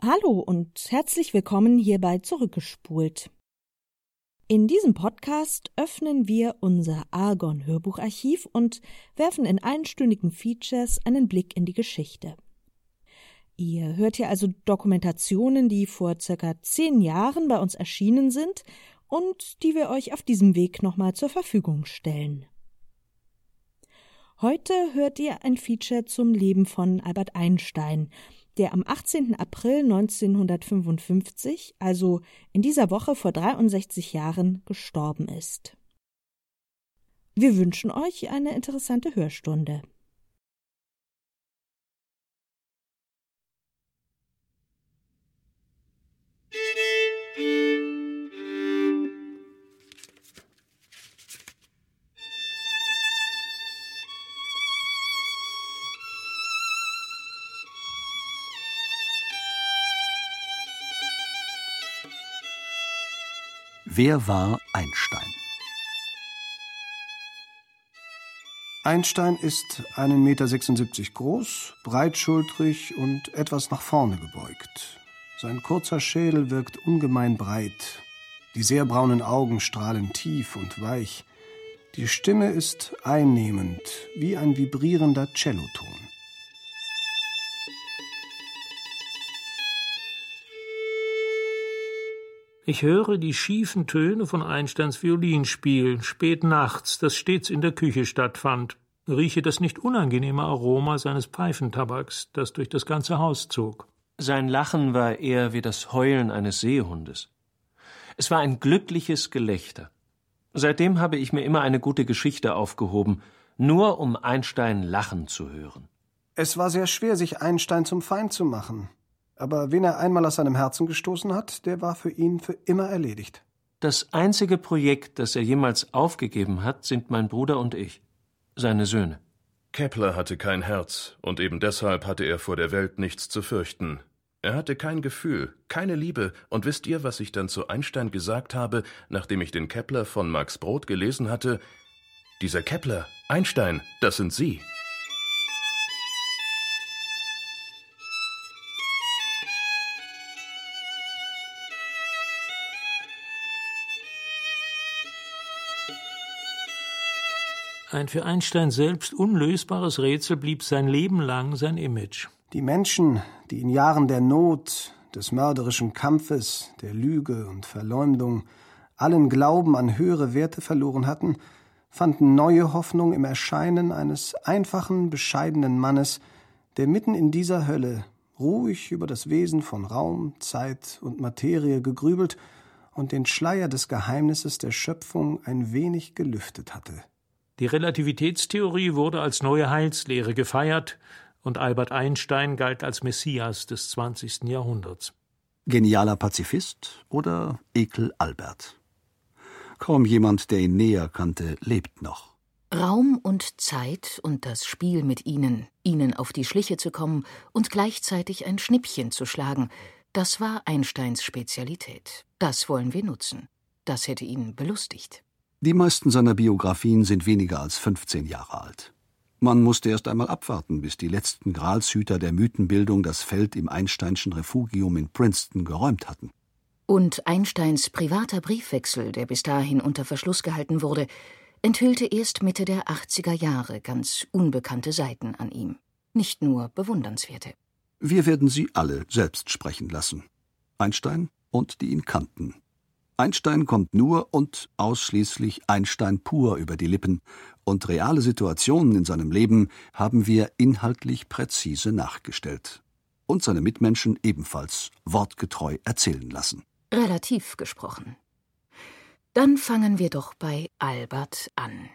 Hallo und herzlich willkommen hierbei Zurückgespult. In diesem Podcast öffnen wir unser Argon Hörbucharchiv und werfen in einstündigen Features einen Blick in die Geschichte. Ihr hört hier also Dokumentationen, die vor circa zehn Jahren bei uns erschienen sind und die wir euch auf diesem Weg nochmal zur Verfügung stellen. Heute hört ihr ein Feature zum Leben von Albert Einstein, der am 18. April 1955, also in dieser Woche vor 63 Jahren, gestorben ist. Wir wünschen euch eine interessante Hörstunde. Wer war Einstein? Einstein ist 1,76 Meter groß, breitschultrig und etwas nach vorne gebeugt. Sein kurzer Schädel wirkt ungemein breit. Die sehr braunen Augen strahlen tief und weich. Die Stimme ist einnehmend, wie ein vibrierender Celloton. Ich höre die schiefen Töne von Einsteins Violinspiel, spät nachts, das stets in der Küche stattfand, rieche das nicht unangenehme Aroma seines Pfeifentabaks, das durch das ganze Haus zog. Sein Lachen war eher wie das Heulen eines Seehundes. Es war ein glückliches Gelächter. Seitdem habe ich mir immer eine gute Geschichte aufgehoben, nur um Einstein lachen zu hören. Es war sehr schwer, sich Einstein zum Feind zu machen. Aber wen er einmal aus seinem Herzen gestoßen hat, der war für ihn für immer erledigt. Das einzige Projekt, das er jemals aufgegeben hat, sind mein Bruder und ich, seine Söhne. Kepler hatte kein Herz, und eben deshalb hatte er vor der Welt nichts zu fürchten. Er hatte kein Gefühl, keine Liebe, und wisst ihr, was ich dann zu Einstein gesagt habe, nachdem ich den Kepler von Max Brod gelesen hatte? Dieser Kepler, Einstein, das sind Sie. Ein für Einstein selbst unlösbares Rätsel blieb sein Leben lang sein Image. Die Menschen, die in Jahren der Not, des mörderischen Kampfes, der Lüge und Verleumdung allen Glauben an höhere Werte verloren hatten, fanden neue Hoffnung im Erscheinen eines einfachen, bescheidenen Mannes, der mitten in dieser Hölle ruhig über das Wesen von Raum, Zeit und Materie gegrübelt und den Schleier des Geheimnisses der Schöpfung ein wenig gelüftet hatte. Die Relativitätstheorie wurde als neue Heilslehre gefeiert und Albert Einstein galt als Messias des 20. Jahrhunderts. Genialer Pazifist oder Ekel Albert? Kaum jemand, der ihn näher kannte, lebt noch. Raum und Zeit und das Spiel mit ihnen, ihnen auf die Schliche zu kommen und gleichzeitig ein Schnippchen zu schlagen, das war Einsteins Spezialität. Das wollen wir nutzen. Das hätte ihn belustigt. Die meisten seiner Biografien sind weniger als 15 Jahre alt. Man musste erst einmal abwarten, bis die letzten Gralshüter der Mythenbildung das Feld im Einsteinschen Refugium in Princeton geräumt hatten. Und Einsteins privater Briefwechsel, der bis dahin unter Verschluss gehalten wurde, enthüllte erst Mitte der 80er Jahre ganz unbekannte Seiten an ihm. Nicht nur bewundernswerte. Wir werden sie alle selbst sprechen lassen. Einstein und die ihn kannten. Einstein kommt nur und ausschließlich Einstein pur über die Lippen, und reale Situationen in seinem Leben haben wir inhaltlich präzise nachgestellt und seine Mitmenschen ebenfalls wortgetreu erzählen lassen. Relativ gesprochen. Dann fangen wir doch bei Albert an.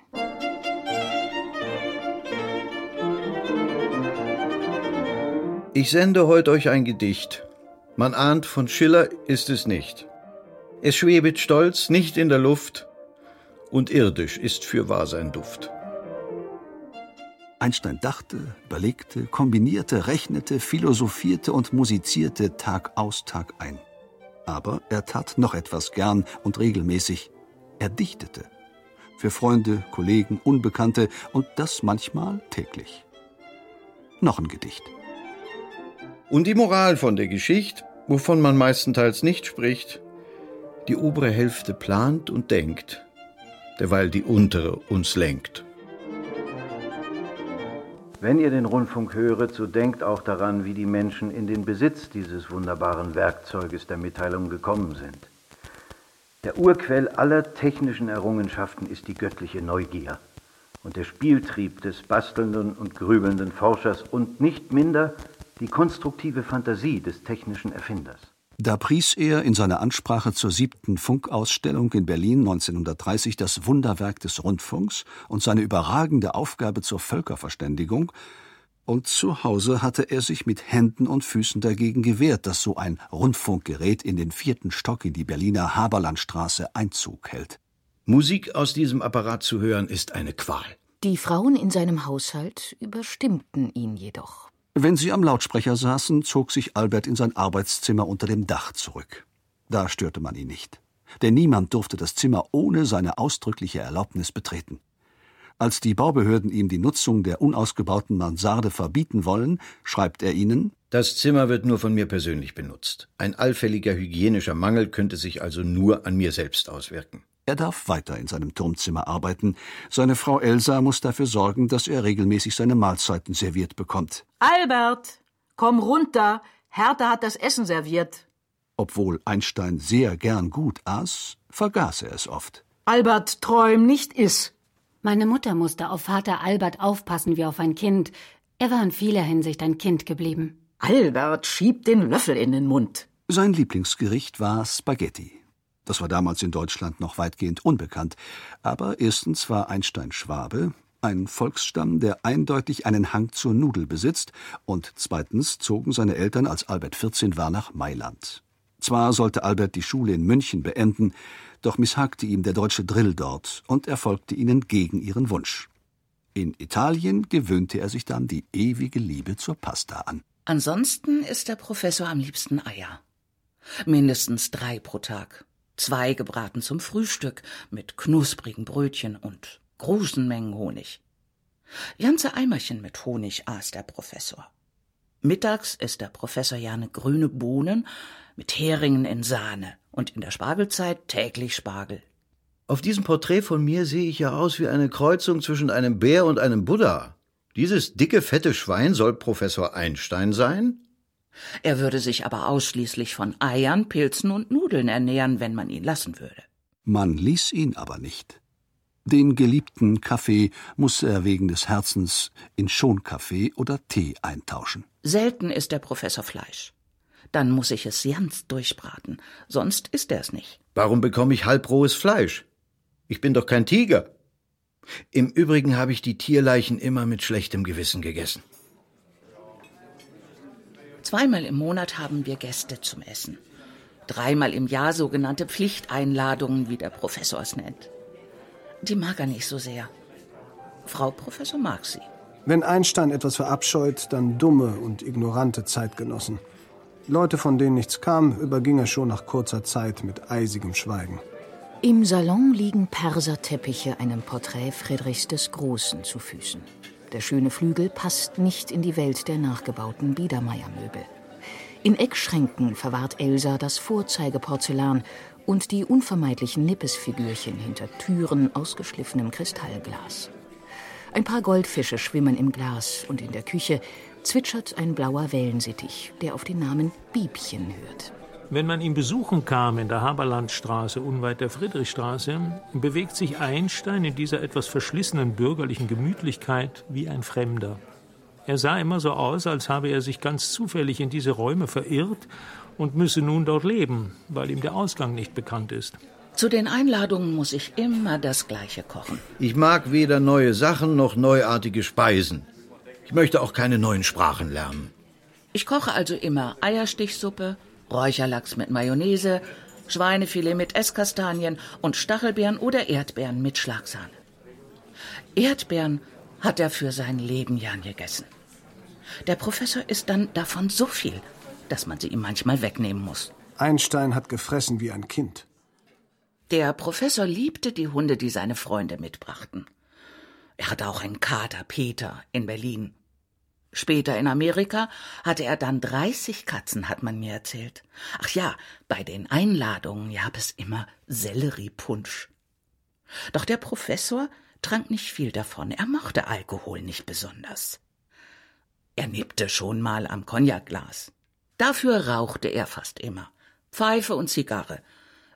Ich sende heut euch ein Gedicht. Man ahnt, von Schiller ist es nicht. Es schwebet stolz nicht in der Luft, und irdisch ist fürwahr sein Duft. Einstein dachte, überlegte, kombinierte, rechnete, philosophierte und musizierte Tag aus, Tag ein. Aber er tat noch etwas gern und regelmäßig. Er dichtete. Für Freunde, Kollegen, Unbekannte und das manchmal täglich. Noch ein Gedicht. Und die Moral von der Geschichte, wovon man meistenteils nicht spricht, die obere Hälfte plant und denkt, derweil die untere uns lenkt. Wenn ihr den Rundfunk höret, so denkt auch daran, wie die Menschen in den Besitz dieses wunderbaren Werkzeuges der Mitteilung gekommen sind. Der Urquell aller technischen Errungenschaften ist die göttliche Neugier und der Spieltrieb des bastelnden und grübelnden Forschers und nicht minder die konstruktive Fantasie des technischen Erfinders. Da pries er in seiner Ansprache zur siebten Funkausstellung in Berlin 1930 das Wunderwerk des Rundfunks und seine überragende Aufgabe zur Völkerverständigung, und zu Hause hatte er sich mit Händen und Füßen dagegen gewehrt, dass so ein Rundfunkgerät in den vierten Stock in die Berliner Haberlandstraße Einzug hält. Musik aus diesem Apparat zu hören ist eine Qual. Die Frauen in seinem Haushalt überstimmten ihn jedoch. Wenn sie am Lautsprecher saßen, zog sich Albert in sein Arbeitszimmer unter dem Dach zurück. Da störte man ihn nicht. Denn niemand durfte das Zimmer ohne seine ausdrückliche Erlaubnis betreten. Als die Baubehörden ihm die Nutzung der unausgebauten Mansarde verbieten wollen, schreibt er ihnen Das Zimmer wird nur von mir persönlich benutzt. Ein allfälliger hygienischer Mangel könnte sich also nur an mir selbst auswirken. Er darf weiter in seinem Turmzimmer arbeiten. Seine Frau Elsa muss dafür sorgen, dass er regelmäßig seine Mahlzeiten serviert bekommt. Albert, komm runter. Hertha hat das Essen serviert. Obwohl Einstein sehr gern gut aß, vergaß er es oft. Albert, träum nicht iss. Meine Mutter musste auf Vater Albert aufpassen wie auf ein Kind. Er war in vieler Hinsicht ein Kind geblieben. Albert schiebt den Löffel in den Mund. Sein Lieblingsgericht war Spaghetti. Das war damals in Deutschland noch weitgehend unbekannt. Aber erstens war Einstein Schwabe, ein Volksstamm, der eindeutig einen Hang zur Nudel besitzt, und zweitens zogen seine Eltern, als Albert 14 war, nach Mailand. Zwar sollte Albert die Schule in München beenden, doch misshagte ihm der deutsche Drill dort und er folgte ihnen gegen ihren Wunsch. In Italien gewöhnte er sich dann die ewige Liebe zur Pasta an. Ansonsten isst der Professor am liebsten Eier. Mindestens drei pro Tag zwei gebraten zum Frühstück mit knusprigen Brötchen und großen Mengen Honig. Ganze Eimerchen mit Honig aß der Professor. Mittags isst der Professor gerne grüne Bohnen mit Heringen in Sahne und in der Spargelzeit täglich Spargel. Auf diesem Porträt von mir sehe ich ja aus wie eine Kreuzung zwischen einem Bär und einem Buddha. Dieses dicke, fette Schwein soll Professor Einstein sein? Er würde sich aber ausschließlich von Eiern, Pilzen und Nudeln ernähren, wenn man ihn lassen würde. Man ließ ihn aber nicht. Den geliebten Kaffee muss er wegen des Herzens in Schonkaffee oder Tee eintauschen. Selten isst der Professor Fleisch. Dann muss ich es ganz durchbraten, sonst isst er es nicht. Warum bekomme ich halbrohes Fleisch? Ich bin doch kein Tiger. Im Übrigen habe ich die Tierleichen immer mit schlechtem Gewissen gegessen. Zweimal im Monat haben wir Gäste zum Essen. Dreimal im Jahr sogenannte Pflichteinladungen, wie der Professor es nennt. Die mag er nicht so sehr. Frau Professor mag sie. Wenn Einstein etwas verabscheut, dann dumme und ignorante Zeitgenossen. Leute, von denen nichts kam, überging er schon nach kurzer Zeit mit eisigem Schweigen. Im Salon liegen Perserteppiche einem Porträt Friedrichs des Großen zu Füßen. Der schöne Flügel passt nicht in die Welt der nachgebauten Biedermeiermöbel. In Eckschränken verwahrt Elsa das Vorzeigeporzellan und die unvermeidlichen Nippesfigürchen hinter Türen aus geschliffenem Kristallglas. Ein paar Goldfische schwimmen im Glas und in der Küche zwitschert ein blauer Wellensittich, der auf den Namen Biebchen hört. Wenn man ihn besuchen kam in der Haberlandstraße unweit der Friedrichstraße, bewegt sich Einstein in dieser etwas verschlissenen bürgerlichen Gemütlichkeit wie ein Fremder. Er sah immer so aus, als habe er sich ganz zufällig in diese Räume verirrt und müsse nun dort leben, weil ihm der Ausgang nicht bekannt ist. Zu den Einladungen muss ich immer das Gleiche kochen. Ich mag weder neue Sachen noch neuartige Speisen. Ich möchte auch keine neuen Sprachen lernen. Ich koche also immer Eierstichsuppe, Räucherlachs mit Mayonnaise, Schweinefilet mit Esskastanien und Stachelbeeren oder Erdbeeren mit Schlagsahne. Erdbeeren hat er für sein Leben ja gegessen. Der Professor isst dann davon so viel, dass man sie ihm manchmal wegnehmen muss. Einstein hat gefressen wie ein Kind. Der Professor liebte die Hunde, die seine Freunde mitbrachten. Er hatte auch einen Kater, Peter, in Berlin. Später in Amerika hatte er dann 30 Katzen, hat man mir erzählt. Ach ja, bei den Einladungen gab es immer Selleriepunsch. Doch der Professor trank nicht viel davon. Er mochte Alkohol nicht besonders. Er nippte schon mal am Cognacglas. Dafür rauchte er fast immer. Pfeife und Zigarre.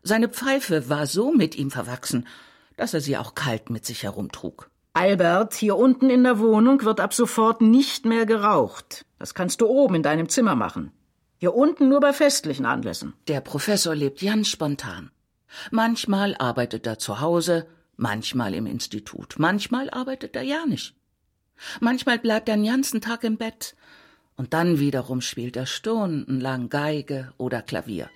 Seine Pfeife war so mit ihm verwachsen, dass er sie auch kalt mit sich herumtrug. Albert, hier unten in der Wohnung wird ab sofort nicht mehr geraucht. Das kannst du oben in deinem Zimmer machen. Hier unten nur bei festlichen Anlässen. Der Professor lebt ganz spontan. Manchmal arbeitet er zu Hause, manchmal im Institut, manchmal arbeitet er ja nicht. Manchmal bleibt er den ganzen Tag im Bett und dann wiederum spielt er stundenlang Geige oder Klavier.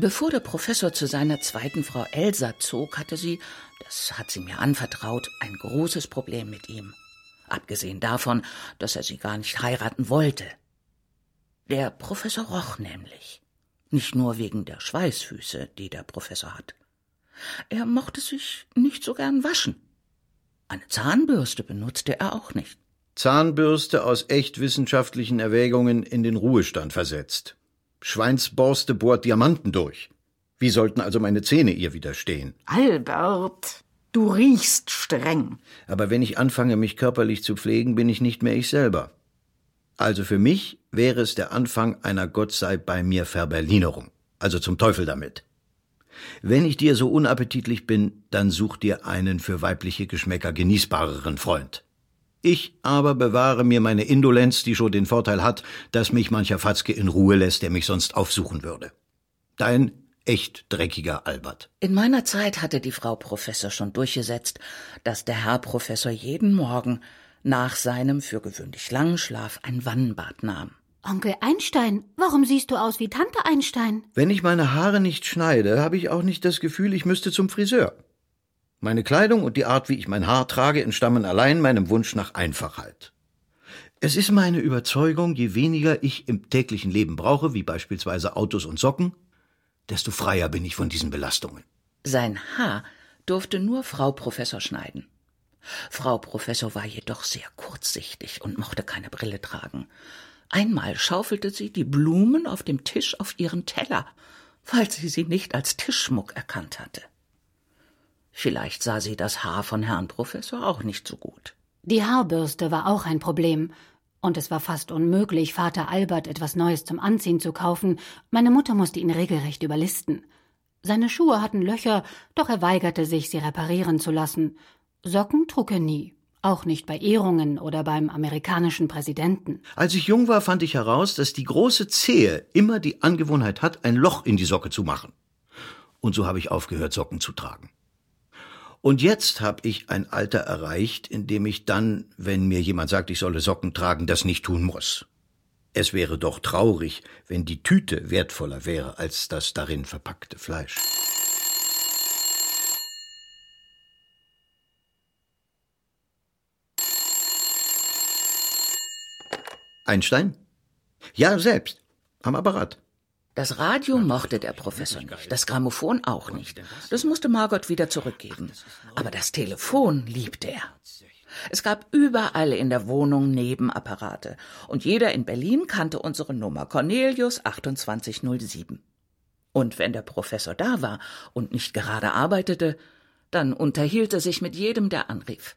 Bevor der Professor zu seiner zweiten Frau Elsa zog, hatte sie, das hat sie mir anvertraut, ein großes Problem mit ihm. Abgesehen davon, dass er sie gar nicht heiraten wollte. Der Professor roch nämlich. Nicht nur wegen der Schweißfüße, die der Professor hat. Er mochte sich nicht so gern waschen. Eine Zahnbürste benutzte er auch nicht. Zahnbürste aus echt wissenschaftlichen Erwägungen in den Ruhestand versetzt. Schweinsborste bohrt Diamanten durch. Wie sollten also meine Zähne ihr widerstehen? Albert, du riechst streng. Aber wenn ich anfange, mich körperlich zu pflegen, bin ich nicht mehr ich selber. Also für mich wäre es der Anfang einer Gott sei bei mir Verberlinerung. Also zum Teufel damit. Wenn ich dir so unappetitlich bin, dann such dir einen für weibliche Geschmäcker genießbareren Freund. Ich aber bewahre mir meine Indolenz, die schon den Vorteil hat, dass mich mancher Fatzke in Ruhe lässt, der mich sonst aufsuchen würde. Dein echt dreckiger Albert. In meiner Zeit hatte die Frau Professor schon durchgesetzt, dass der Herr Professor jeden Morgen nach seinem für gewöhnlich langen Schlaf ein Wannenbad nahm. Onkel Einstein, warum siehst du aus wie Tante Einstein? Wenn ich meine Haare nicht schneide, habe ich auch nicht das Gefühl, ich müsste zum Friseur. Meine Kleidung und die Art, wie ich mein Haar trage, entstammen allein meinem Wunsch nach Einfachheit. Es ist meine Überzeugung, je weniger ich im täglichen Leben brauche, wie beispielsweise Autos und Socken, desto freier bin ich von diesen Belastungen. Sein Haar durfte nur Frau Professor schneiden. Frau Professor war jedoch sehr kurzsichtig und mochte keine Brille tragen. Einmal schaufelte sie die Blumen auf dem Tisch auf ihren Teller, weil sie sie nicht als Tischschmuck erkannt hatte. Vielleicht sah sie das Haar von Herrn Professor auch nicht so gut. Die Haarbürste war auch ein Problem. Und es war fast unmöglich, Vater Albert etwas Neues zum Anziehen zu kaufen. Meine Mutter musste ihn regelrecht überlisten. Seine Schuhe hatten Löcher, doch er weigerte sich, sie reparieren zu lassen. Socken trug er nie. Auch nicht bei Ehrungen oder beim amerikanischen Präsidenten. Als ich jung war, fand ich heraus, dass die große Zehe immer die Angewohnheit hat, ein Loch in die Socke zu machen. Und so habe ich aufgehört, Socken zu tragen. Und jetzt habe ich ein Alter erreicht, in dem ich dann, wenn mir jemand sagt, ich solle Socken tragen, das nicht tun muss. Es wäre doch traurig, wenn die Tüte wertvoller wäre als das darin verpackte Fleisch. Einstein? Ja, selbst. Am Apparat. Das Radio mochte der Professor nicht, das Grammophon auch nicht. Das musste Margot wieder zurückgeben. Aber das Telefon liebte er. Es gab überall in der Wohnung Nebenapparate und jeder in Berlin kannte unsere Nummer Cornelius 2807. Und wenn der Professor da war und nicht gerade arbeitete, dann unterhielt er sich mit jedem, der anrief.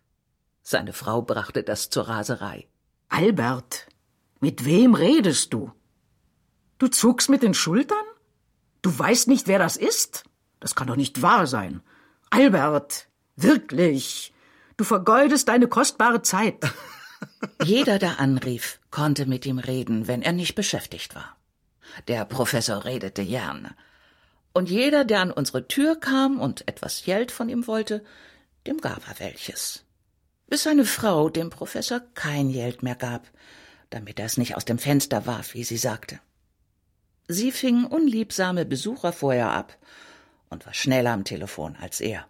Seine Frau brachte das zur Raserei. Albert, mit wem redest du? Du zuckst mit den Schultern? Du weißt nicht, wer das ist? Das kann doch nicht wahr sein. Albert, wirklich. Du vergeudest deine kostbare Zeit. Jeder, der anrief, konnte mit ihm reden, wenn er nicht beschäftigt war. Der Professor redete gern. Und jeder, der an unsere Tür kam und etwas Geld von ihm wollte, dem gab er welches. Bis seine Frau dem Professor kein Geld mehr gab, damit er es nicht aus dem Fenster warf, wie sie sagte. Sie fing unliebsame Besucher vorher ab und war schneller am Telefon als er.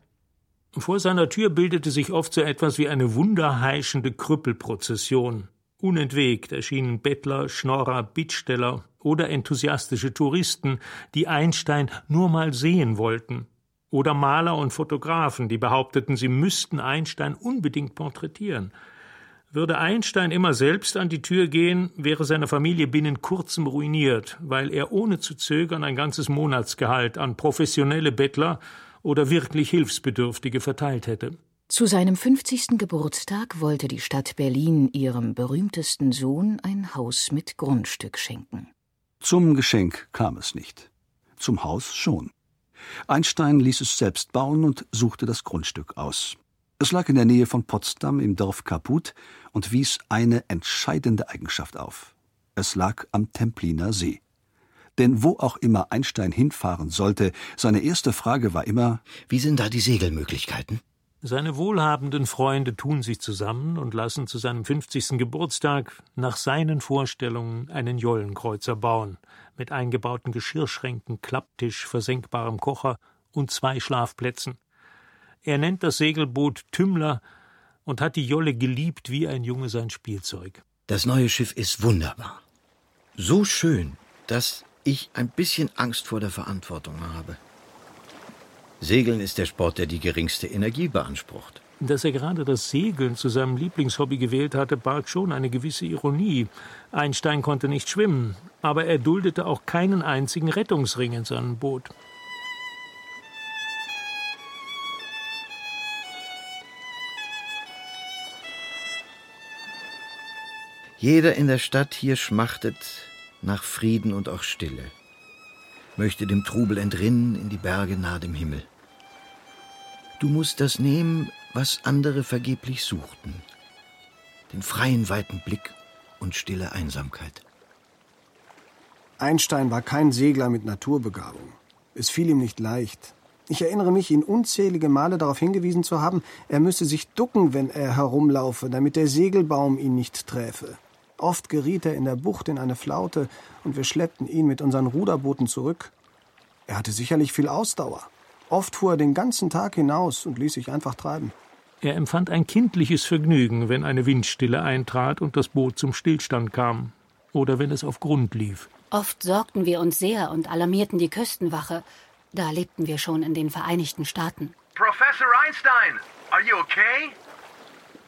Vor seiner Tür bildete sich oft so etwas wie eine wunderheischende Krüppelprozession. Unentwegt erschienen Bettler, Schnorrer, Bittsteller oder enthusiastische Touristen, die Einstein nur mal sehen wollten. Oder Maler und Fotografen, die behaupteten, sie müssten Einstein unbedingt porträtieren. Würde Einstein immer selbst an die Tür gehen, wäre seine Familie binnen kurzem ruiniert, weil er ohne zu zögern ein ganzes Monatsgehalt an professionelle Bettler oder wirklich Hilfsbedürftige verteilt hätte. Zu seinem 50. Geburtstag wollte die Stadt Berlin ihrem berühmtesten Sohn ein Haus mit Grundstück schenken. Zum Geschenk kam es nicht. Zum Haus schon. Einstein ließ es selbst bauen und suchte das Grundstück aus. Es lag in der Nähe von Potsdam im Dorf Kaput und wies eine entscheidende Eigenschaft auf. Es lag am Templiner See. Denn wo auch immer Einstein hinfahren sollte, seine erste Frage war immer Wie sind da die Segelmöglichkeiten? Seine wohlhabenden Freunde tun sich zusammen und lassen zu seinem 50. Geburtstag nach seinen Vorstellungen einen Jollenkreuzer bauen, mit eingebauten Geschirrschränken, Klapptisch, versenkbarem Kocher und zwei Schlafplätzen. Er nennt das Segelboot Tümmler und hat die Jolle geliebt wie ein Junge sein Spielzeug. Das neue Schiff ist wunderbar. So schön, dass ich ein bisschen Angst vor der Verantwortung habe. Segeln ist der Sport, der die geringste Energie beansprucht. Dass er gerade das Segeln zu seinem Lieblingshobby gewählt hatte, barg schon eine gewisse Ironie. Einstein konnte nicht schwimmen, aber er duldete auch keinen einzigen Rettungsring in seinem Boot. Jeder in der Stadt hier schmachtet nach Frieden und auch Stille, möchte dem Trubel entrinnen in die Berge nahe dem Himmel. Du musst das nehmen, was andere vergeblich suchten, den freien weiten Blick und stille Einsamkeit. Einstein war kein Segler mit Naturbegabung. Es fiel ihm nicht leicht. Ich erinnere mich, ihn unzählige Male darauf hingewiesen zu haben, er müsse sich ducken, wenn er herumlaufe, damit der Segelbaum ihn nicht träfe. Oft geriet er in der Bucht in eine Flaute und wir schleppten ihn mit unseren Ruderbooten zurück. Er hatte sicherlich viel Ausdauer. Oft fuhr er den ganzen Tag hinaus und ließ sich einfach treiben. Er empfand ein kindliches Vergnügen, wenn eine Windstille eintrat und das Boot zum Stillstand kam. Oder wenn es auf Grund lief. Oft sorgten wir uns sehr und alarmierten die Küstenwache. Da lebten wir schon in den Vereinigten Staaten. Professor Einstein, are you okay?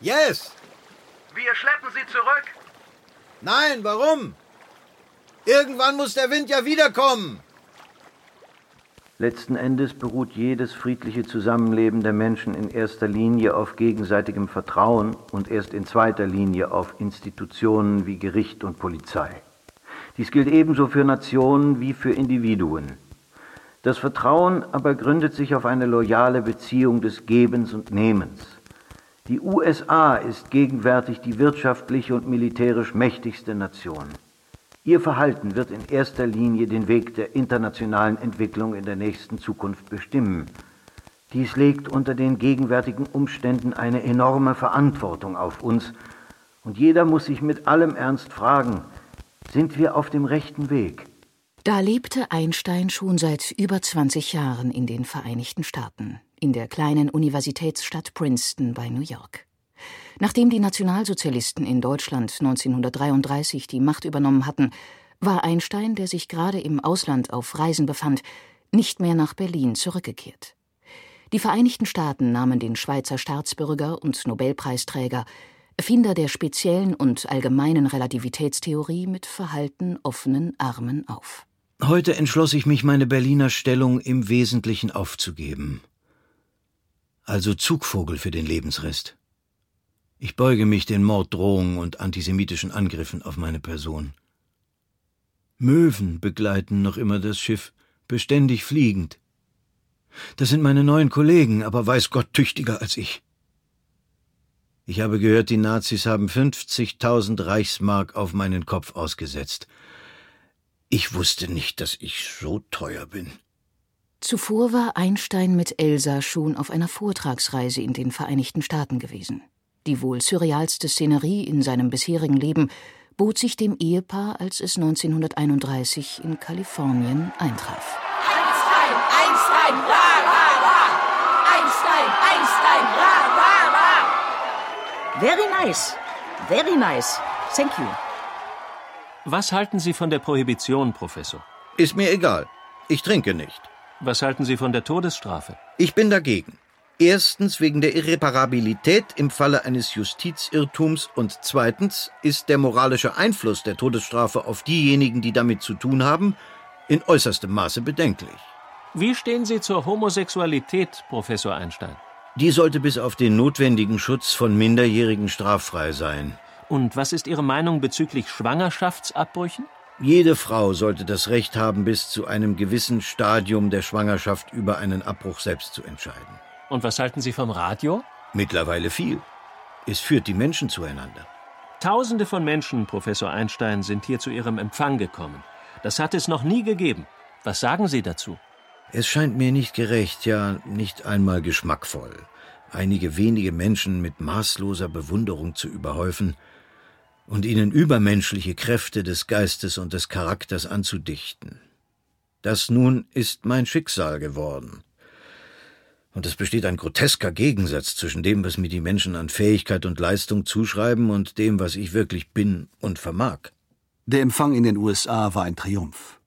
Yes. Wir schleppen Sie zurück. Nein, warum? Irgendwann muss der Wind ja wiederkommen. Letzten Endes beruht jedes friedliche Zusammenleben der Menschen in erster Linie auf gegenseitigem Vertrauen und erst in zweiter Linie auf Institutionen wie Gericht und Polizei. Dies gilt ebenso für Nationen wie für Individuen. Das Vertrauen aber gründet sich auf eine loyale Beziehung des Gebens und Nehmens. Die USA ist gegenwärtig die wirtschaftlich und militärisch mächtigste Nation. Ihr Verhalten wird in erster Linie den Weg der internationalen Entwicklung in der nächsten Zukunft bestimmen. Dies legt unter den gegenwärtigen Umständen eine enorme Verantwortung auf uns, und jeder muss sich mit allem Ernst fragen, sind wir auf dem rechten Weg? Da lebte Einstein schon seit über 20 Jahren in den Vereinigten Staaten in der kleinen Universitätsstadt Princeton bei New York. Nachdem die Nationalsozialisten in Deutschland 1933 die Macht übernommen hatten, war Einstein, der sich gerade im Ausland auf Reisen befand, nicht mehr nach Berlin zurückgekehrt. Die Vereinigten Staaten nahmen den Schweizer Staatsbürger und Nobelpreisträger, Erfinder der speziellen und allgemeinen Relativitätstheorie, mit verhalten offenen Armen auf. Heute entschloss ich mich, meine Berliner Stellung im Wesentlichen aufzugeben also Zugvogel für den Lebensrest. Ich beuge mich den Morddrohungen und antisemitischen Angriffen auf meine Person. Möwen begleiten noch immer das Schiff, beständig fliegend. Das sind meine neuen Kollegen, aber weiß Gott tüchtiger als ich. Ich habe gehört, die Nazis haben 50.000 Reichsmark auf meinen Kopf ausgesetzt. Ich wusste nicht, dass ich so teuer bin. Zuvor war Einstein mit Elsa schon auf einer Vortragsreise in den Vereinigten Staaten gewesen. Die wohl surrealste Szenerie in seinem bisherigen Leben bot sich dem Ehepaar, als es 1931 in Kalifornien eintraf. Einstein, Einstein, ra, ra, ra! Einstein, Einstein, ra, ra, ra! Very nice. Very nice. Thank you. Was halten Sie von der Prohibition, Professor? Ist mir egal. Ich trinke nicht. Was halten Sie von der Todesstrafe? Ich bin dagegen. Erstens wegen der Irreparabilität im Falle eines Justizirrtums und zweitens ist der moralische Einfluss der Todesstrafe auf diejenigen, die damit zu tun haben, in äußerstem Maße bedenklich. Wie stehen Sie zur Homosexualität, Professor Einstein? Die sollte bis auf den notwendigen Schutz von Minderjährigen straffrei sein. Und was ist Ihre Meinung bezüglich Schwangerschaftsabbrüchen? Jede Frau sollte das Recht haben, bis zu einem gewissen Stadium der Schwangerschaft über einen Abbruch selbst zu entscheiden. Und was halten Sie vom Radio? Mittlerweile viel. Es führt die Menschen zueinander. Tausende von Menschen, Professor Einstein, sind hier zu Ihrem Empfang gekommen. Das hat es noch nie gegeben. Was sagen Sie dazu? Es scheint mir nicht gerecht, ja nicht einmal geschmackvoll, einige wenige Menschen mit maßloser Bewunderung zu überhäufen und ihnen übermenschliche Kräfte des Geistes und des Charakters anzudichten. Das nun ist mein Schicksal geworden. Und es besteht ein grotesker Gegensatz zwischen dem, was mir die Menschen an Fähigkeit und Leistung zuschreiben, und dem, was ich wirklich bin und vermag. Der Empfang in den USA war ein Triumph.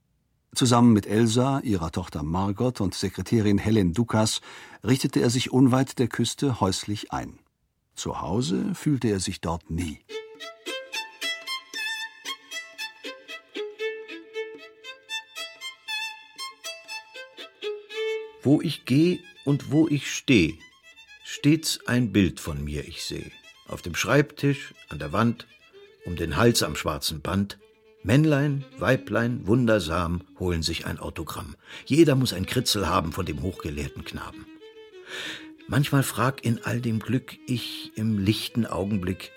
Zusammen mit Elsa, ihrer Tochter Margot und Sekretärin Helen Dukas richtete er sich unweit der Küste häuslich ein. Zu Hause fühlte er sich dort nie. Wo ich geh und wo ich steh, stets ein Bild von mir ich seh. Auf dem Schreibtisch, an der Wand, um den Hals am schwarzen Band. Männlein, Weiblein, wundersam, holen sich ein Autogramm. Jeder muss ein Kritzel haben von dem hochgelehrten Knaben. Manchmal frag in all dem Glück ich im lichten Augenblick,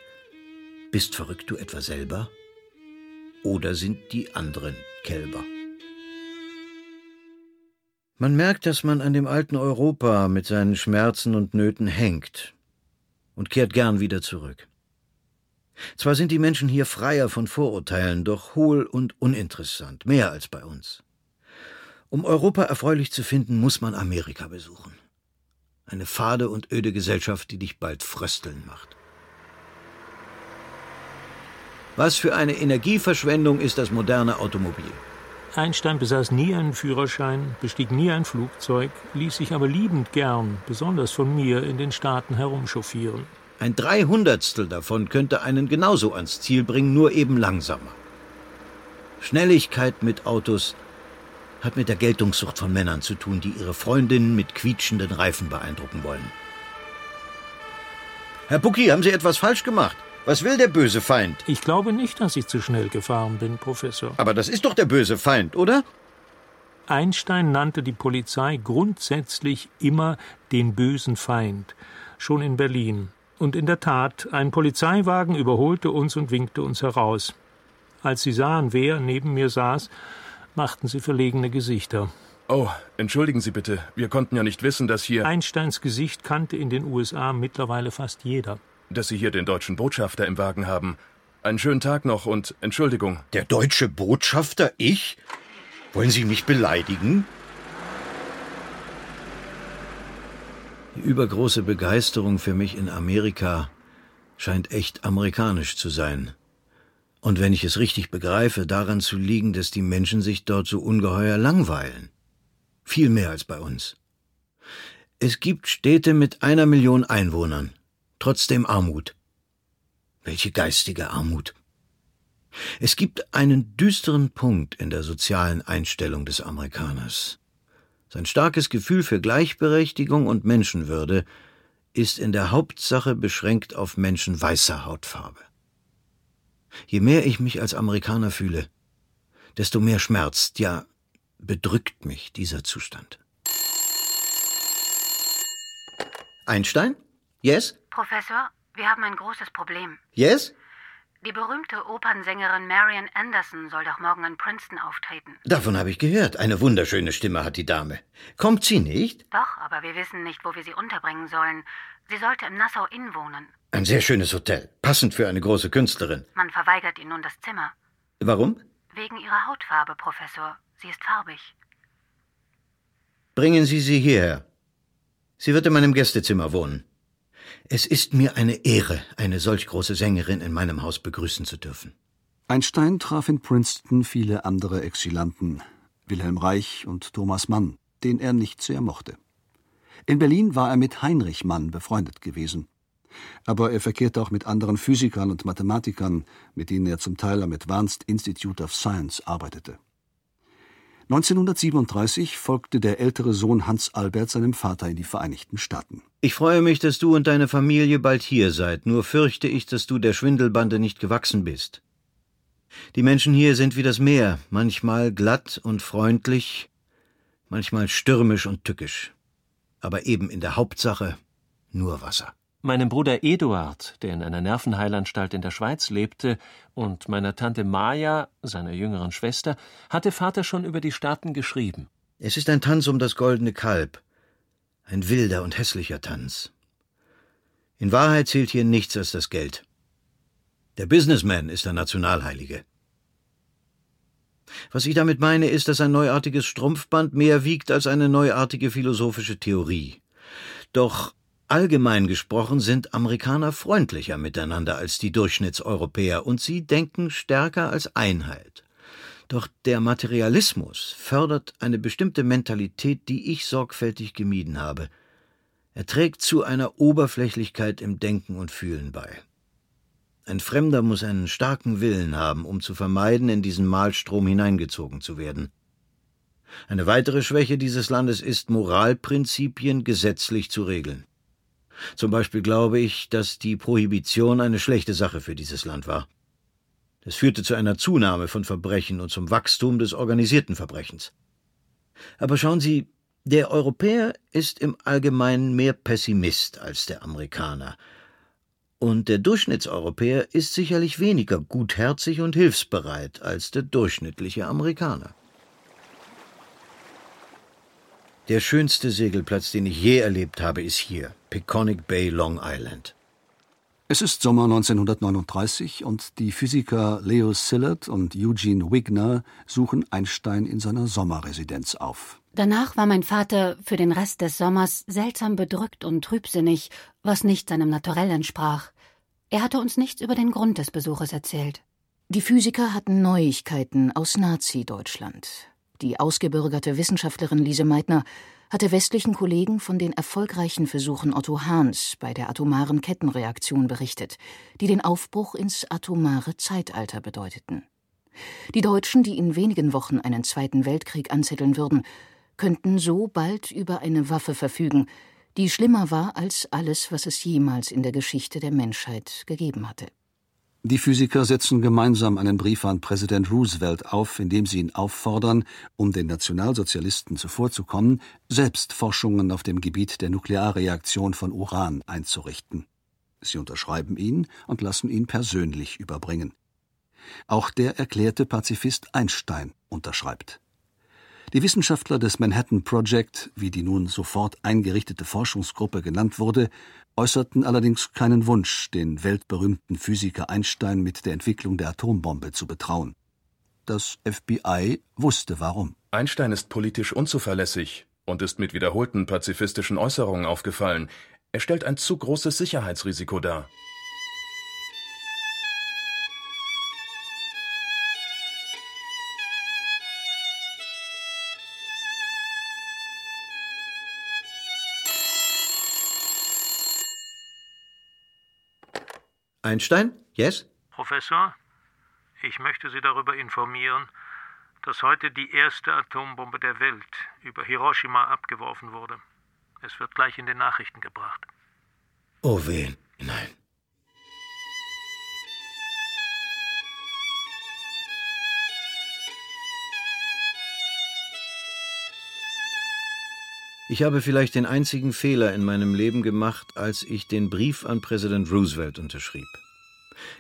bist verrückt du etwa selber? Oder sind die anderen Kälber? Man merkt, dass man an dem alten Europa mit seinen Schmerzen und Nöten hängt und kehrt gern wieder zurück. Zwar sind die Menschen hier freier von Vorurteilen, doch hohl und uninteressant, mehr als bei uns. Um Europa erfreulich zu finden, muss man Amerika besuchen. Eine fade und öde Gesellschaft, die dich bald frösteln macht. Was für eine Energieverschwendung ist das moderne Automobil? Einstein besaß nie einen Führerschein, bestieg nie ein Flugzeug, ließ sich aber liebend gern, besonders von mir, in den Staaten herumchauffieren. Ein Dreihundertstel davon könnte einen genauso ans Ziel bringen, nur eben langsamer. Schnelligkeit mit Autos hat mit der Geltungssucht von Männern zu tun, die ihre Freundinnen mit quietschenden Reifen beeindrucken wollen. Herr Bucki, haben Sie etwas falsch gemacht? Was will der böse Feind? Ich glaube nicht, dass ich zu schnell gefahren bin, Professor. Aber das ist doch der böse Feind, oder? Einstein nannte die Polizei grundsätzlich immer den bösen Feind, schon in Berlin. Und in der Tat, ein Polizeiwagen überholte uns und winkte uns heraus. Als sie sahen, wer neben mir saß, machten sie verlegene Gesichter. Oh, entschuldigen Sie bitte, wir konnten ja nicht wissen, dass hier. Einsteins Gesicht kannte in den USA mittlerweile fast jeder. Dass Sie hier den deutschen Botschafter im Wagen haben. Einen schönen Tag noch und Entschuldigung. Der deutsche Botschafter? Ich? Wollen Sie mich beleidigen? Die übergroße Begeisterung für mich in Amerika scheint echt amerikanisch zu sein. Und wenn ich es richtig begreife, daran zu liegen, dass die Menschen sich dort so ungeheuer langweilen. Viel mehr als bei uns. Es gibt Städte mit einer Million Einwohnern, trotzdem Armut. Welche geistige Armut. Es gibt einen düsteren Punkt in der sozialen Einstellung des Amerikaners. Sein starkes Gefühl für Gleichberechtigung und Menschenwürde ist in der Hauptsache beschränkt auf Menschen weißer Hautfarbe. Je mehr ich mich als Amerikaner fühle, desto mehr schmerzt, ja bedrückt mich dieser Zustand. Einstein? Yes? Professor, wir haben ein großes Problem. Yes? Die berühmte Opernsängerin Marian Anderson soll doch morgen in Princeton auftreten. Davon habe ich gehört. Eine wunderschöne Stimme hat die Dame. Kommt sie nicht? Doch, aber wir wissen nicht, wo wir sie unterbringen sollen. Sie sollte im Nassau Inn wohnen. Ein sehr schönes Hotel. Passend für eine große Künstlerin. Man verweigert ihr nun das Zimmer. Warum? Wegen ihrer Hautfarbe, Professor. Sie ist farbig. Bringen Sie sie hierher. Sie wird in meinem Gästezimmer wohnen. Es ist mir eine Ehre, eine solch große Sängerin in meinem Haus begrüßen zu dürfen. Einstein traf in Princeton viele andere Exilanten, Wilhelm Reich und Thomas Mann, den er nicht sehr mochte. In Berlin war er mit Heinrich Mann befreundet gewesen. Aber er verkehrte auch mit anderen Physikern und Mathematikern, mit denen er zum Teil am Advanced Institute of Science arbeitete. 1937 folgte der ältere Sohn Hans Albert seinem Vater in die Vereinigten Staaten. Ich freue mich, dass du und deine Familie bald hier seid, nur fürchte ich, dass du der Schwindelbande nicht gewachsen bist. Die Menschen hier sind wie das Meer, manchmal glatt und freundlich, manchmal stürmisch und tückisch, aber eben in der Hauptsache nur Wasser. Meinem Bruder Eduard, der in einer Nervenheilanstalt in der Schweiz lebte, und meiner Tante Maja, seiner jüngeren Schwester, hatte Vater schon über die Staaten geschrieben. Es ist ein Tanz um das goldene Kalb. Ein wilder und hässlicher Tanz. In Wahrheit zählt hier nichts als das Geld. Der Businessman ist der Nationalheilige. Was ich damit meine, ist, dass ein neuartiges Strumpfband mehr wiegt als eine neuartige philosophische Theorie. Doch Allgemein gesprochen sind Amerikaner freundlicher miteinander als die Durchschnittseuropäer und sie denken stärker als Einheit. Doch der Materialismus fördert eine bestimmte Mentalität, die ich sorgfältig gemieden habe. Er trägt zu einer Oberflächlichkeit im Denken und Fühlen bei. Ein Fremder muss einen starken Willen haben, um zu vermeiden, in diesen Mahlstrom hineingezogen zu werden. Eine weitere Schwäche dieses Landes ist, Moralprinzipien gesetzlich zu regeln. Zum Beispiel glaube ich, dass die Prohibition eine schlechte Sache für dieses Land war. Das führte zu einer Zunahme von Verbrechen und zum Wachstum des organisierten Verbrechens. Aber schauen Sie, der Europäer ist im Allgemeinen mehr Pessimist als der Amerikaner. Und der Durchschnittseuropäer ist sicherlich weniger gutherzig und hilfsbereit als der durchschnittliche Amerikaner. Der schönste Segelplatz, den ich je erlebt habe, ist hier, Peconic Bay, Long Island. Es ist Sommer 1939 und die Physiker Leo Szilard und Eugene Wigner suchen Einstein in seiner Sommerresidenz auf. Danach war mein Vater für den Rest des Sommers seltsam bedrückt und trübsinnig, was nicht seinem Naturell entsprach. Er hatte uns nichts über den Grund des Besuches erzählt. Die Physiker hatten Neuigkeiten aus Nazi-Deutschland. Die ausgebürgerte Wissenschaftlerin Lise Meitner hatte westlichen Kollegen von den erfolgreichen Versuchen Otto Hahns bei der atomaren Kettenreaktion berichtet, die den Aufbruch ins atomare Zeitalter bedeuteten. Die Deutschen, die in wenigen Wochen einen Zweiten Weltkrieg anzetteln würden, könnten so bald über eine Waffe verfügen, die schlimmer war als alles, was es jemals in der Geschichte der Menschheit gegeben hatte. Die Physiker setzen gemeinsam einen Brief an Präsident Roosevelt auf, in dem sie ihn auffordern, um den Nationalsozialisten zuvorzukommen, selbst Forschungen auf dem Gebiet der Nuklearreaktion von Uran einzurichten. Sie unterschreiben ihn und lassen ihn persönlich überbringen. Auch der erklärte Pazifist Einstein unterschreibt. Die Wissenschaftler des Manhattan Project, wie die nun sofort eingerichtete Forschungsgruppe genannt wurde, äußerten allerdings keinen Wunsch, den weltberühmten Physiker Einstein mit der Entwicklung der Atombombe zu betrauen. Das FBI wusste warum. Einstein ist politisch unzuverlässig und ist mit wiederholten pazifistischen Äußerungen aufgefallen. Er stellt ein zu großes Sicherheitsrisiko dar. Einstein? Yes? Professor, ich möchte Sie darüber informieren, dass heute die erste Atombombe der Welt über Hiroshima abgeworfen wurde. Es wird gleich in den Nachrichten gebracht. Oh wen? Nein. Ich habe vielleicht den einzigen Fehler in meinem Leben gemacht, als ich den Brief an Präsident Roosevelt unterschrieb.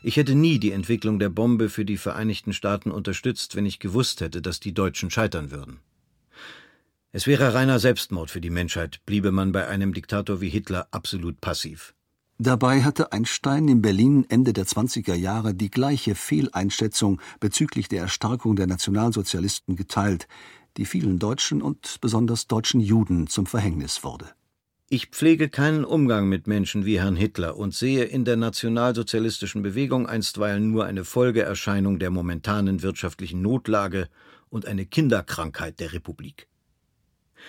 Ich hätte nie die Entwicklung der Bombe für die Vereinigten Staaten unterstützt, wenn ich gewusst hätte, dass die Deutschen scheitern würden. Es wäre reiner Selbstmord für die Menschheit, bliebe man bei einem Diktator wie Hitler absolut passiv. Dabei hatte Einstein in Berlin Ende der 20er Jahre die gleiche Fehleinschätzung bezüglich der Erstarkung der Nationalsozialisten geteilt, die vielen Deutschen und besonders deutschen Juden zum Verhängnis wurde. Ich pflege keinen Umgang mit Menschen wie Herrn Hitler und sehe in der nationalsozialistischen Bewegung einstweilen nur eine Folgeerscheinung der momentanen wirtschaftlichen Notlage und eine Kinderkrankheit der Republik.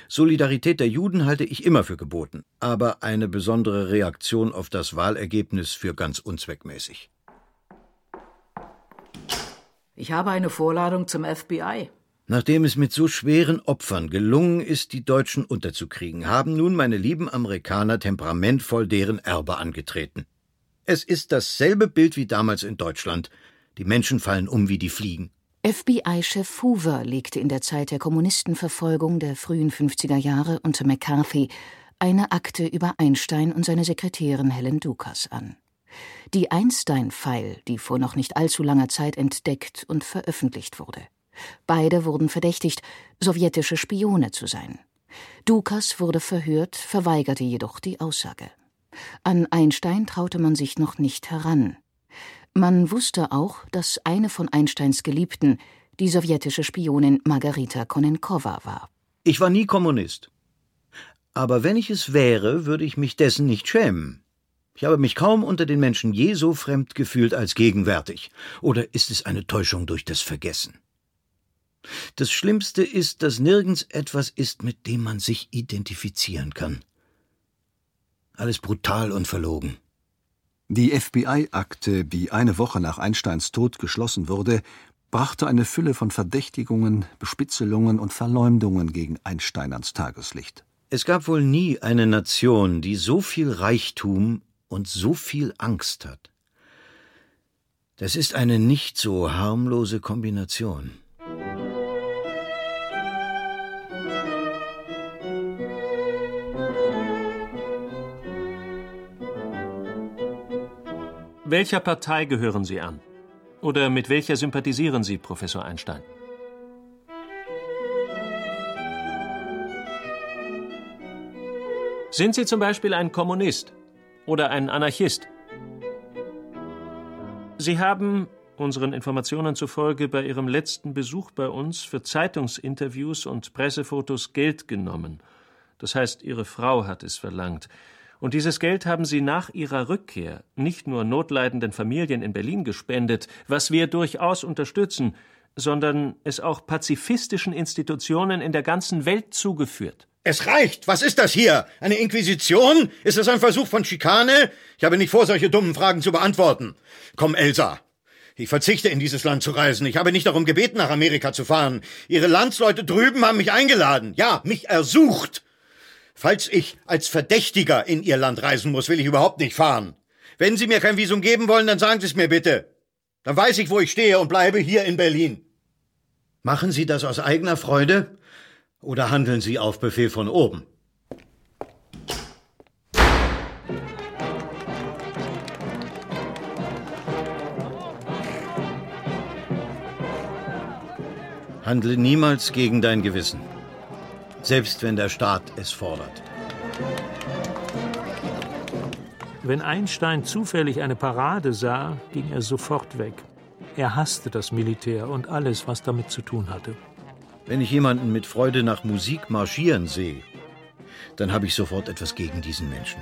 Solidarität der Juden halte ich immer für geboten, aber eine besondere Reaktion auf das Wahlergebnis für ganz unzweckmäßig. Ich habe eine Vorladung zum FBI. Nachdem es mit so schweren Opfern gelungen ist, die Deutschen unterzukriegen, haben nun meine lieben Amerikaner temperamentvoll deren Erbe angetreten. Es ist dasselbe Bild wie damals in Deutschland. Die Menschen fallen um wie die Fliegen. FBI-Chef Hoover legte in der Zeit der Kommunistenverfolgung der frühen 50er Jahre unter McCarthy eine Akte über Einstein und seine Sekretärin Helen Dukas an. Die Einstein-File, die vor noch nicht allzu langer Zeit entdeckt und veröffentlicht wurde. Beide wurden verdächtigt, sowjetische Spione zu sein. Dukas wurde verhört, verweigerte jedoch die Aussage. An Einstein traute man sich noch nicht heran. Man wusste auch, dass eine von Einsteins Geliebten die sowjetische Spionin Margarita Konenkova war. Ich war nie Kommunist. Aber wenn ich es wäre, würde ich mich dessen nicht schämen. Ich habe mich kaum unter den Menschen je so fremd gefühlt als gegenwärtig. Oder ist es eine Täuschung durch das Vergessen? Das Schlimmste ist, dass nirgends etwas ist, mit dem man sich identifizieren kann. Alles brutal und verlogen. Die FBI-Akte, die eine Woche nach Einsteins Tod geschlossen wurde, brachte eine Fülle von Verdächtigungen, Bespitzelungen und Verleumdungen gegen Einstein ans Tageslicht. Es gab wohl nie eine Nation, die so viel Reichtum und so viel Angst hat. Das ist eine nicht so harmlose Kombination. Welcher Partei gehören Sie an? Oder mit welcher sympathisieren Sie, Professor Einstein? Sind Sie zum Beispiel ein Kommunist oder ein Anarchist? Sie haben, unseren Informationen zufolge, bei Ihrem letzten Besuch bei uns für Zeitungsinterviews und Pressefotos Geld genommen. Das heißt, Ihre Frau hat es verlangt. Und dieses Geld haben sie nach ihrer Rückkehr nicht nur notleidenden Familien in Berlin gespendet, was wir durchaus unterstützen, sondern es auch pazifistischen Institutionen in der ganzen Welt zugeführt. Es reicht. Was ist das hier? Eine Inquisition? Ist das ein Versuch von Schikane? Ich habe nicht vor, solche dummen Fragen zu beantworten. Komm, Elsa. Ich verzichte, in dieses Land zu reisen. Ich habe nicht darum gebeten, nach Amerika zu fahren. Ihre Landsleute drüben haben mich eingeladen. Ja, mich ersucht. Falls ich als Verdächtiger in Ihr Land reisen muss, will ich überhaupt nicht fahren. Wenn Sie mir kein Visum geben wollen, dann sagen Sie es mir bitte. Dann weiß ich, wo ich stehe und bleibe hier in Berlin. Machen Sie das aus eigener Freude oder handeln Sie auf Befehl von oben? Handle niemals gegen dein Gewissen selbst wenn der Staat es fordert. Wenn Einstein zufällig eine Parade sah, ging er sofort weg. Er hasste das Militär und alles, was damit zu tun hatte. Wenn ich jemanden mit Freude nach Musik marschieren sehe, dann habe ich sofort etwas gegen diesen Menschen.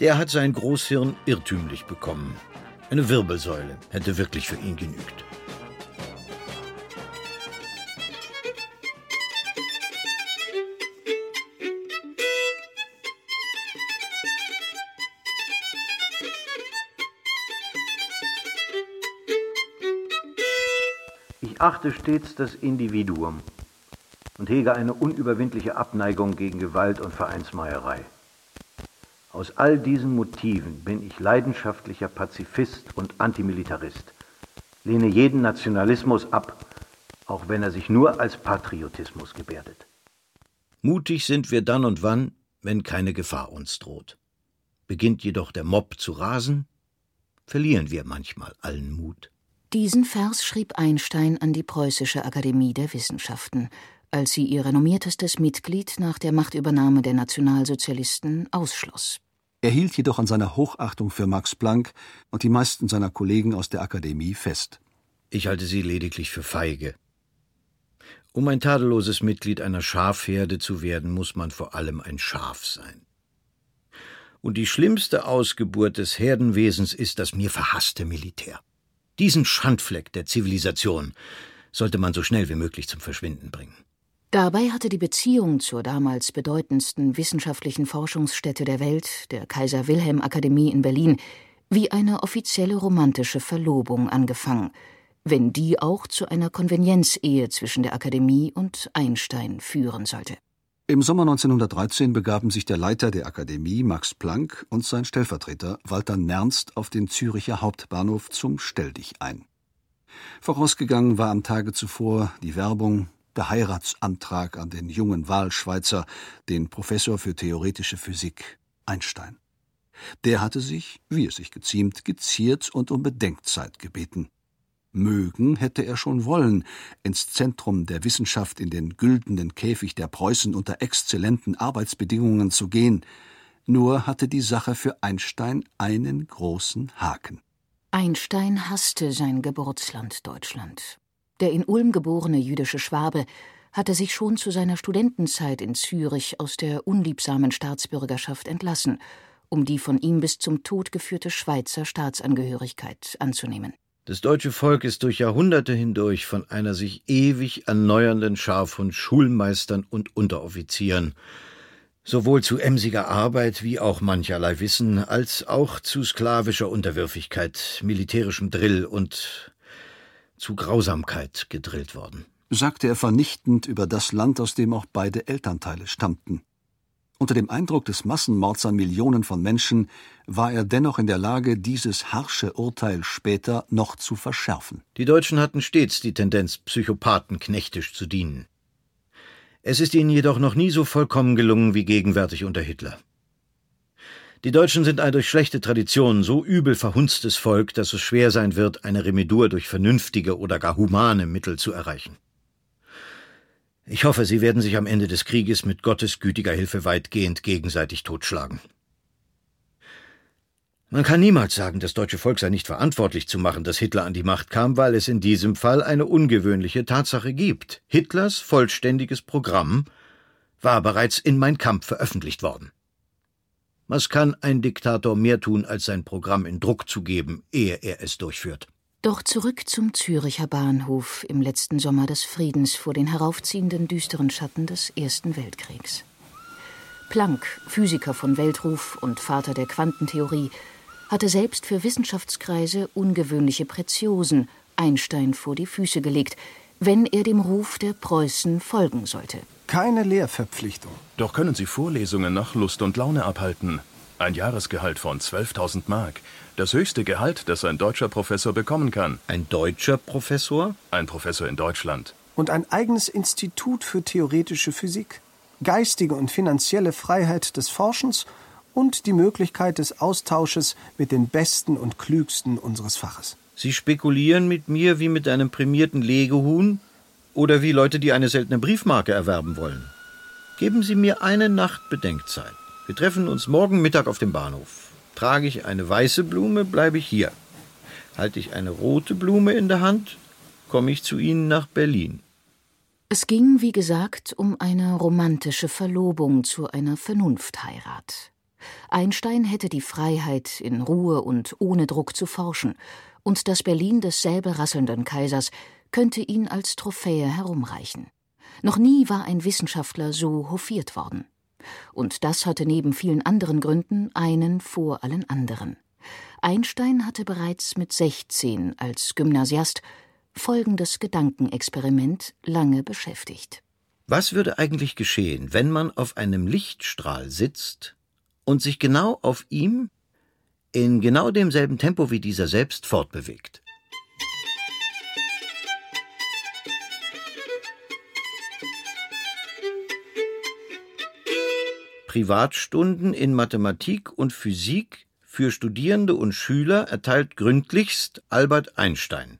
Der hat sein Großhirn irrtümlich bekommen. Eine Wirbelsäule hätte wirklich für ihn genügt. Achte stets das Individuum und hege eine unüberwindliche Abneigung gegen Gewalt und Vereinsmeierei. Aus all diesen Motiven bin ich leidenschaftlicher Pazifist und Antimilitarist, lehne jeden Nationalismus ab, auch wenn er sich nur als Patriotismus gebärdet. Mutig sind wir dann und wann, wenn keine Gefahr uns droht. Beginnt jedoch der Mob zu rasen, verlieren wir manchmal allen Mut. Diesen Vers schrieb Einstein an die Preußische Akademie der Wissenschaften, als sie ihr renommiertestes Mitglied nach der Machtübernahme der Nationalsozialisten ausschloss. Er hielt jedoch an seiner Hochachtung für Max Planck und die meisten seiner Kollegen aus der Akademie fest. Ich halte sie lediglich für feige. Um ein tadelloses Mitglied einer Schafherde zu werden, muss man vor allem ein Schaf sein. Und die schlimmste Ausgeburt des Herdenwesens ist das mir verhasste Militär. Diesen Schandfleck der Zivilisation sollte man so schnell wie möglich zum Verschwinden bringen. Dabei hatte die Beziehung zur damals bedeutendsten wissenschaftlichen Forschungsstätte der Welt, der Kaiser Wilhelm Akademie in Berlin, wie eine offizielle romantische Verlobung angefangen, wenn die auch zu einer Konvenienzehe zwischen der Akademie und Einstein führen sollte. Im Sommer 1913 begaben sich der Leiter der Akademie, Max Planck, und sein Stellvertreter, Walter Nernst, auf den Züricher Hauptbahnhof zum Stelldich ein. Vorausgegangen war am Tage zuvor die Werbung, der Heiratsantrag an den jungen Wahlschweizer, den Professor für theoretische Physik Einstein. Der hatte sich, wie es sich geziemt, geziert und um Bedenkzeit gebeten. Mögen hätte er schon wollen, ins Zentrum der Wissenschaft in den güldenen Käfig der Preußen unter exzellenten Arbeitsbedingungen zu gehen, nur hatte die Sache für Einstein einen großen Haken. Einstein hasste sein Geburtsland Deutschland. Der in Ulm geborene jüdische Schwabe hatte sich schon zu seiner Studentenzeit in Zürich aus der unliebsamen Staatsbürgerschaft entlassen, um die von ihm bis zum Tod geführte Schweizer Staatsangehörigkeit anzunehmen. Das deutsche Volk ist durch Jahrhunderte hindurch von einer sich ewig erneuernden Schar von Schulmeistern und Unteroffizieren, sowohl zu emsiger Arbeit wie auch mancherlei Wissen, als auch zu sklavischer Unterwürfigkeit, militärischem Drill und zu Grausamkeit gedrillt worden, sagte er vernichtend über das Land, aus dem auch beide Elternteile stammten. Unter dem Eindruck des Massenmords an Millionen von Menschen war er dennoch in der Lage, dieses harsche Urteil später noch zu verschärfen. Die Deutschen hatten stets die Tendenz, Psychopathen knechtisch zu dienen. Es ist ihnen jedoch noch nie so vollkommen gelungen wie gegenwärtig unter Hitler. Die Deutschen sind ein durch schlechte Traditionen so übel verhunztes Volk, dass es schwer sein wird, eine Remedur durch vernünftige oder gar humane Mittel zu erreichen. Ich hoffe, sie werden sich am Ende des Krieges mit Gottes gütiger Hilfe weitgehend gegenseitig totschlagen. Man kann niemals sagen, das deutsche Volk sei nicht verantwortlich zu machen, dass Hitler an die Macht kam, weil es in diesem Fall eine ungewöhnliche Tatsache gibt. Hitlers vollständiges Programm war bereits in Mein Kampf veröffentlicht worden. Was kann ein Diktator mehr tun, als sein Programm in Druck zu geben, ehe er es durchführt? Doch zurück zum Züricher Bahnhof im letzten Sommer des Friedens vor den heraufziehenden düsteren Schatten des Ersten Weltkriegs. Planck, Physiker von Weltruf und Vater der Quantentheorie, hatte selbst für Wissenschaftskreise ungewöhnliche Preziosen Einstein vor die Füße gelegt, wenn er dem Ruf der Preußen folgen sollte. Keine Lehrverpflichtung. Doch können Sie Vorlesungen nach Lust und Laune abhalten. Ein Jahresgehalt von 12.000 Mark. Das höchste Gehalt, das ein deutscher Professor bekommen kann. Ein deutscher Professor? Ein Professor in Deutschland. Und ein eigenes Institut für theoretische Physik. Geistige und finanzielle Freiheit des Forschens und die Möglichkeit des Austausches mit den Besten und Klügsten unseres Faches. Sie spekulieren mit mir wie mit einem prämierten Legehuhn oder wie Leute, die eine seltene Briefmarke erwerben wollen. Geben Sie mir eine Nacht Bedenkzeit. Wir treffen uns morgen Mittag auf dem Bahnhof. Trage ich eine weiße Blume, bleibe ich hier. Halte ich eine rote Blume in der Hand, komme ich zu Ihnen nach Berlin. Es ging, wie gesagt, um eine romantische Verlobung zu einer Vernunftheirat. Einstein hätte die Freiheit, in Ruhe und ohne Druck zu forschen, und das Berlin des säbelrasselnden Kaisers könnte ihn als Trophäe herumreichen. Noch nie war ein Wissenschaftler so hofiert worden. Und das hatte neben vielen anderen Gründen einen vor allen anderen. Einstein hatte bereits mit 16 als Gymnasiast folgendes Gedankenexperiment lange beschäftigt. Was würde eigentlich geschehen, wenn man auf einem Lichtstrahl sitzt und sich genau auf ihm in genau demselben Tempo wie dieser selbst fortbewegt? Privatstunden in Mathematik und Physik für Studierende und Schüler erteilt gründlichst Albert Einstein,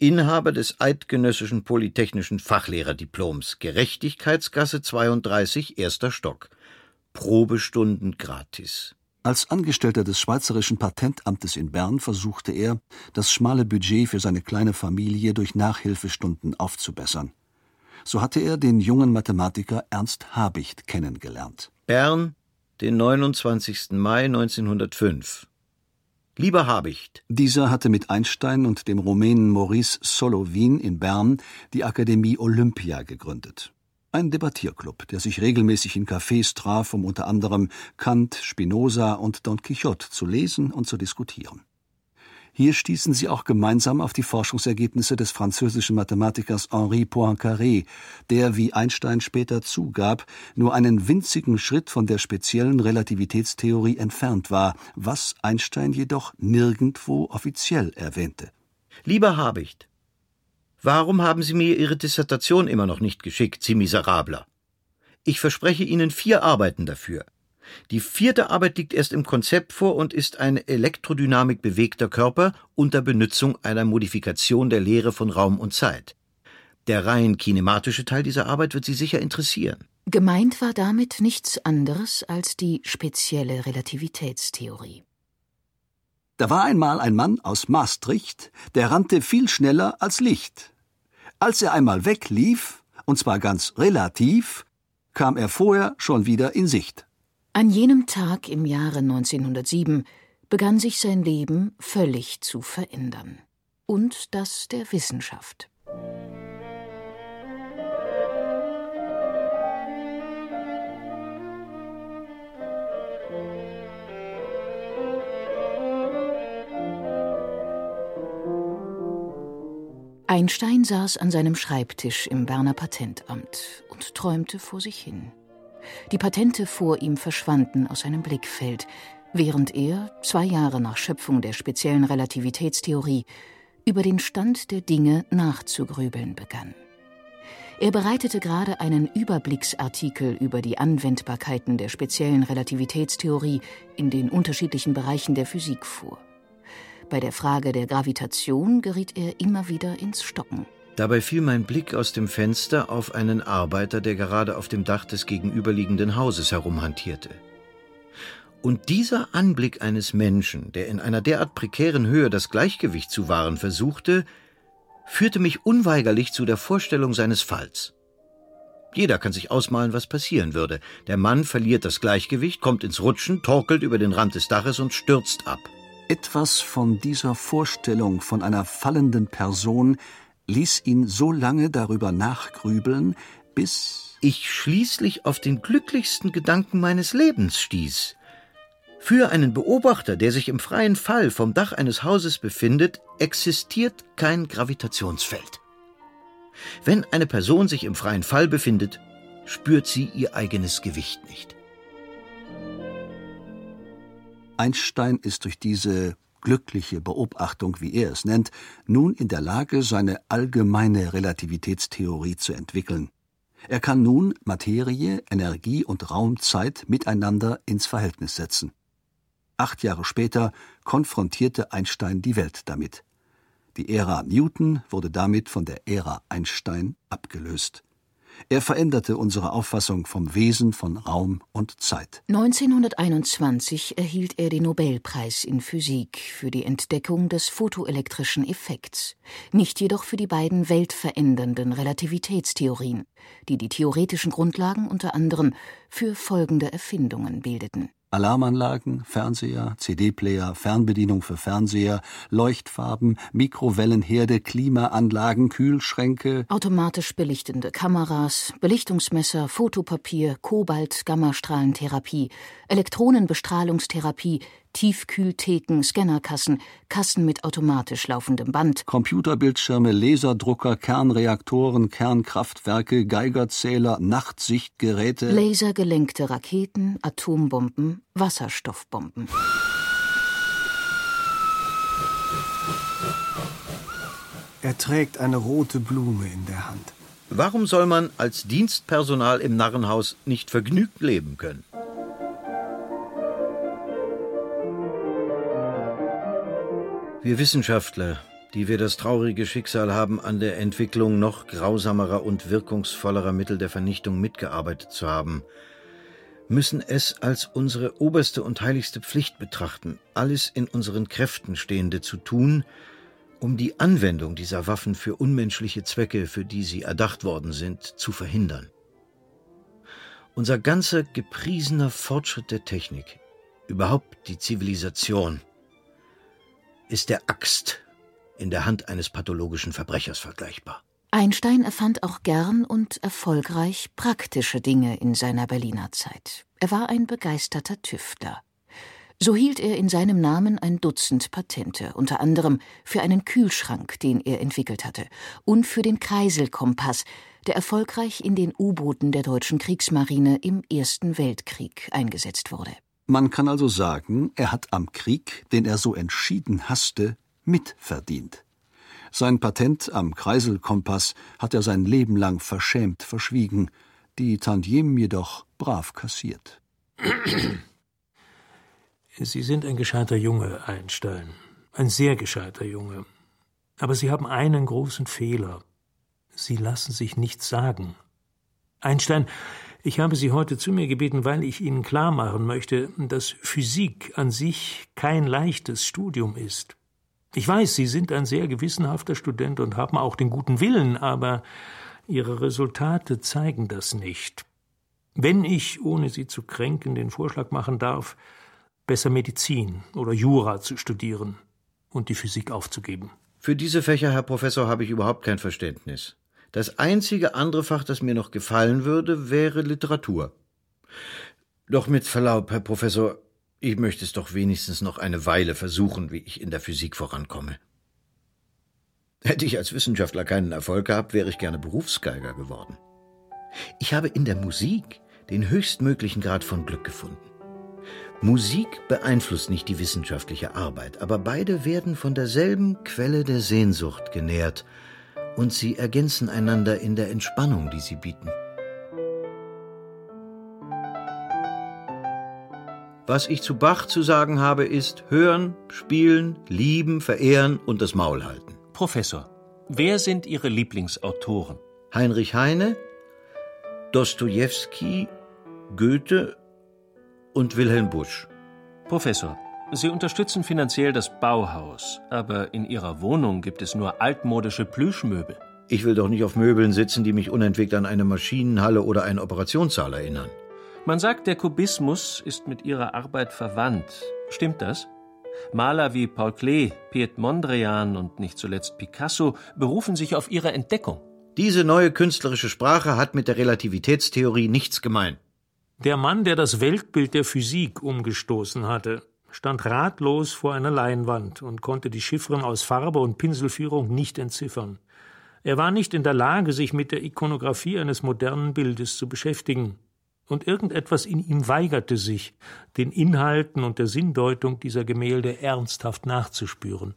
Inhaber des Eidgenössischen Polytechnischen Fachlehrerdiploms, Gerechtigkeitsgasse 32, erster Stock. Probestunden gratis. Als Angestellter des Schweizerischen Patentamtes in Bern versuchte er, das schmale Budget für seine kleine Familie durch Nachhilfestunden aufzubessern. So hatte er den jungen Mathematiker Ernst Habicht kennengelernt. Bern, den 29. Mai 1905. Lieber Habicht. Dieser hatte mit Einstein und dem Rumänen Maurice Solovin in Bern die Akademie Olympia gegründet. Ein Debattierclub, der sich regelmäßig in Cafés traf, um unter anderem Kant, Spinoza und Don Quixote zu lesen und zu diskutieren. Hier stießen sie auch gemeinsam auf die Forschungsergebnisse des französischen Mathematikers Henri Poincaré, der, wie Einstein später zugab, nur einen winzigen Schritt von der speziellen Relativitätstheorie entfernt war, was Einstein jedoch nirgendwo offiziell erwähnte. Lieber Habicht, warum haben Sie mir Ihre Dissertation immer noch nicht geschickt, Sie Miserabler? Ich verspreche Ihnen vier Arbeiten dafür. Die vierte Arbeit liegt erst im Konzept vor und ist eine Elektrodynamik bewegter Körper unter Benutzung einer Modifikation der Lehre von Raum und Zeit. Der rein kinematische Teil dieser Arbeit wird Sie sicher interessieren. Gemeint war damit nichts anderes als die spezielle Relativitätstheorie. Da war einmal ein Mann aus Maastricht, der rannte viel schneller als Licht. Als er einmal weglief, und zwar ganz relativ, kam er vorher schon wieder in Sicht. An jenem Tag im Jahre 1907 begann sich sein Leben völlig zu verändern. Und das der Wissenschaft. Einstein saß an seinem Schreibtisch im Berner Patentamt und träumte vor sich hin. Die Patente vor ihm verschwanden aus seinem Blickfeld, während er, zwei Jahre nach Schöpfung der speziellen Relativitätstheorie, über den Stand der Dinge nachzugrübeln begann. Er bereitete gerade einen Überblicksartikel über die Anwendbarkeiten der speziellen Relativitätstheorie in den unterschiedlichen Bereichen der Physik vor. Bei der Frage der Gravitation geriet er immer wieder ins Stocken. Dabei fiel mein Blick aus dem Fenster auf einen Arbeiter, der gerade auf dem Dach des gegenüberliegenden Hauses herumhantierte. Und dieser Anblick eines Menschen, der in einer derart prekären Höhe das Gleichgewicht zu wahren versuchte, führte mich unweigerlich zu der Vorstellung seines Falls. Jeder kann sich ausmalen, was passieren würde. Der Mann verliert das Gleichgewicht, kommt ins Rutschen, torkelt über den Rand des Daches und stürzt ab. Etwas von dieser Vorstellung von einer fallenden Person ließ ihn so lange darüber nachgrübeln, bis ich schließlich auf den glücklichsten Gedanken meines Lebens stieß. Für einen Beobachter, der sich im freien Fall vom Dach eines Hauses befindet, existiert kein Gravitationsfeld. Wenn eine Person sich im freien Fall befindet, spürt sie ihr eigenes Gewicht nicht. Einstein ist durch diese glückliche Beobachtung, wie er es nennt, nun in der Lage, seine allgemeine Relativitätstheorie zu entwickeln. Er kann nun Materie, Energie und Raumzeit miteinander ins Verhältnis setzen. Acht Jahre später konfrontierte Einstein die Welt damit. Die Ära Newton wurde damit von der Ära Einstein abgelöst. Er veränderte unsere Auffassung vom Wesen von Raum und Zeit. 1921 erhielt er den Nobelpreis in Physik für die Entdeckung des photoelektrischen Effekts, nicht jedoch für die beiden weltverändernden Relativitätstheorien, die die theoretischen Grundlagen unter anderem für folgende Erfindungen bildeten Alarmanlagen, Fernseher, CD-Player, Fernbedienung für Fernseher, Leuchtfarben, Mikrowellenherde, Klimaanlagen, Kühlschränke, automatisch belichtende Kameras, Belichtungsmesser, Fotopapier, Kobalt, Gammastrahlentherapie, Elektronenbestrahlungstherapie, Tiefkühltheken, Scannerkassen, Kassen mit automatisch laufendem Band, Computerbildschirme, Laserdrucker, Kernreaktoren, Kernkraftwerke, Geigerzähler, Nachtsichtgeräte, lasergelenkte Raketen, Atombomben, Wasserstoffbomben. Er trägt eine rote Blume in der Hand. Warum soll man als Dienstpersonal im Narrenhaus nicht vergnügt leben können? Wir Wissenschaftler, die wir das traurige Schicksal haben, an der Entwicklung noch grausamerer und wirkungsvollerer Mittel der Vernichtung mitgearbeitet zu haben, müssen es als unsere oberste und heiligste Pflicht betrachten, alles in unseren Kräften Stehende zu tun, um die Anwendung dieser Waffen für unmenschliche Zwecke, für die sie erdacht worden sind, zu verhindern. Unser ganzer gepriesener Fortschritt der Technik, überhaupt die Zivilisation, ist der Axt in der Hand eines pathologischen Verbrechers vergleichbar. Einstein erfand auch gern und erfolgreich praktische Dinge in seiner Berliner Zeit. Er war ein begeisterter Tüftler. So hielt er in seinem Namen ein Dutzend Patente, unter anderem für einen Kühlschrank, den er entwickelt hatte, und für den Kreiselkompass, der erfolgreich in den U-Booten der deutschen Kriegsmarine im Ersten Weltkrieg eingesetzt wurde. Man kann also sagen, er hat am Krieg, den er so entschieden hasste, mitverdient. Sein Patent am Kreiselkompass hat er sein Leben lang verschämt verschwiegen, die Tantiemen jedoch brav kassiert. Sie sind ein gescheiter Junge, Einstein. Ein sehr gescheiter Junge. Aber Sie haben einen großen Fehler. Sie lassen sich nichts sagen. Einstein, ich habe Sie heute zu mir gebeten, weil ich Ihnen klar machen möchte, dass Physik an sich kein leichtes Studium ist. Ich weiß, Sie sind ein sehr gewissenhafter Student und haben auch den guten Willen, aber Ihre Resultate zeigen das nicht. Wenn ich, ohne Sie zu kränken, den Vorschlag machen darf, besser Medizin oder Jura zu studieren und die Physik aufzugeben. Für diese Fächer, Herr Professor, habe ich überhaupt kein Verständnis. Das einzige andere Fach, das mir noch gefallen würde, wäre Literatur. Doch mit Verlaub, Herr Professor, ich möchte es doch wenigstens noch eine Weile versuchen, wie ich in der Physik vorankomme. Hätte ich als Wissenschaftler keinen Erfolg gehabt, wäre ich gerne Berufsgeiger geworden. Ich habe in der Musik den höchstmöglichen Grad von Glück gefunden. Musik beeinflusst nicht die wissenschaftliche Arbeit, aber beide werden von derselben Quelle der Sehnsucht genährt und sie ergänzen einander in der Entspannung, die sie bieten. Was ich zu Bach zu sagen habe, ist hören, spielen, lieben, verehren und das Maul halten. Professor, wer sind Ihre Lieblingsautoren? Heinrich Heine, Dostojewski, Goethe und Wilhelm Busch. Professor, Sie unterstützen finanziell das Bauhaus, aber in Ihrer Wohnung gibt es nur altmodische Plüschmöbel. Ich will doch nicht auf Möbeln sitzen, die mich unentwegt an eine Maschinenhalle oder einen Operationssaal erinnern. Man sagt, der Kubismus ist mit ihrer Arbeit verwandt. Stimmt das? Maler wie Paul Klee, Piet Mondrian und nicht zuletzt Picasso berufen sich auf ihre Entdeckung. Diese neue künstlerische Sprache hat mit der Relativitätstheorie nichts gemein. Der Mann, der das Weltbild der Physik umgestoßen hatte, stand ratlos vor einer Leinwand und konnte die Chiffren aus Farbe und Pinselführung nicht entziffern. Er war nicht in der Lage, sich mit der Ikonographie eines modernen Bildes zu beschäftigen, und irgendetwas in ihm weigerte sich, den Inhalten und der Sinndeutung dieser Gemälde ernsthaft nachzuspüren.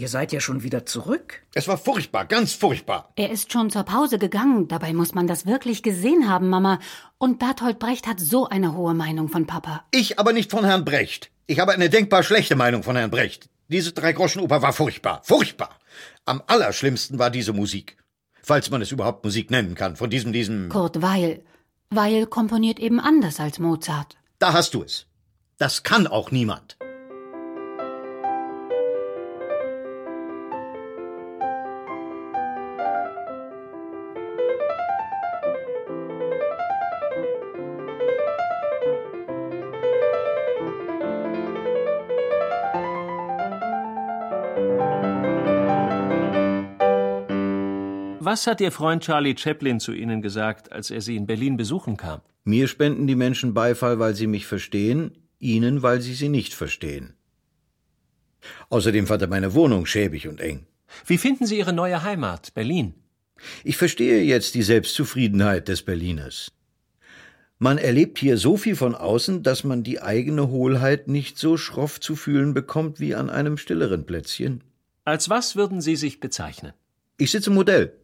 Ihr seid ja schon wieder zurück. Es war furchtbar, ganz furchtbar. Er ist schon zur Pause gegangen. Dabei muss man das wirklich gesehen haben, Mama. Und Berthold Brecht hat so eine hohe Meinung von Papa. Ich aber nicht von Herrn Brecht. Ich habe eine denkbar schlechte Meinung von Herrn Brecht. Diese Drei-Groschen-Oper war furchtbar, furchtbar. Am allerschlimmsten war diese Musik. Falls man es überhaupt Musik nennen kann, von diesem, diesem. Kurt Weil. Weil komponiert eben anders als Mozart. Da hast du es. Das kann auch niemand. Was hat Ihr Freund Charlie Chaplin zu Ihnen gesagt, als er Sie in Berlin besuchen kam? Mir spenden die Menschen Beifall, weil sie mich verstehen, Ihnen, weil sie sie nicht verstehen. Außerdem fand er meine Wohnung schäbig und eng. Wie finden Sie Ihre neue Heimat, Berlin? Ich verstehe jetzt die Selbstzufriedenheit des Berliners. Man erlebt hier so viel von außen, dass man die eigene Hohlheit nicht so schroff zu fühlen bekommt wie an einem stilleren Plätzchen. Als was würden Sie sich bezeichnen? Ich sitze im Modell.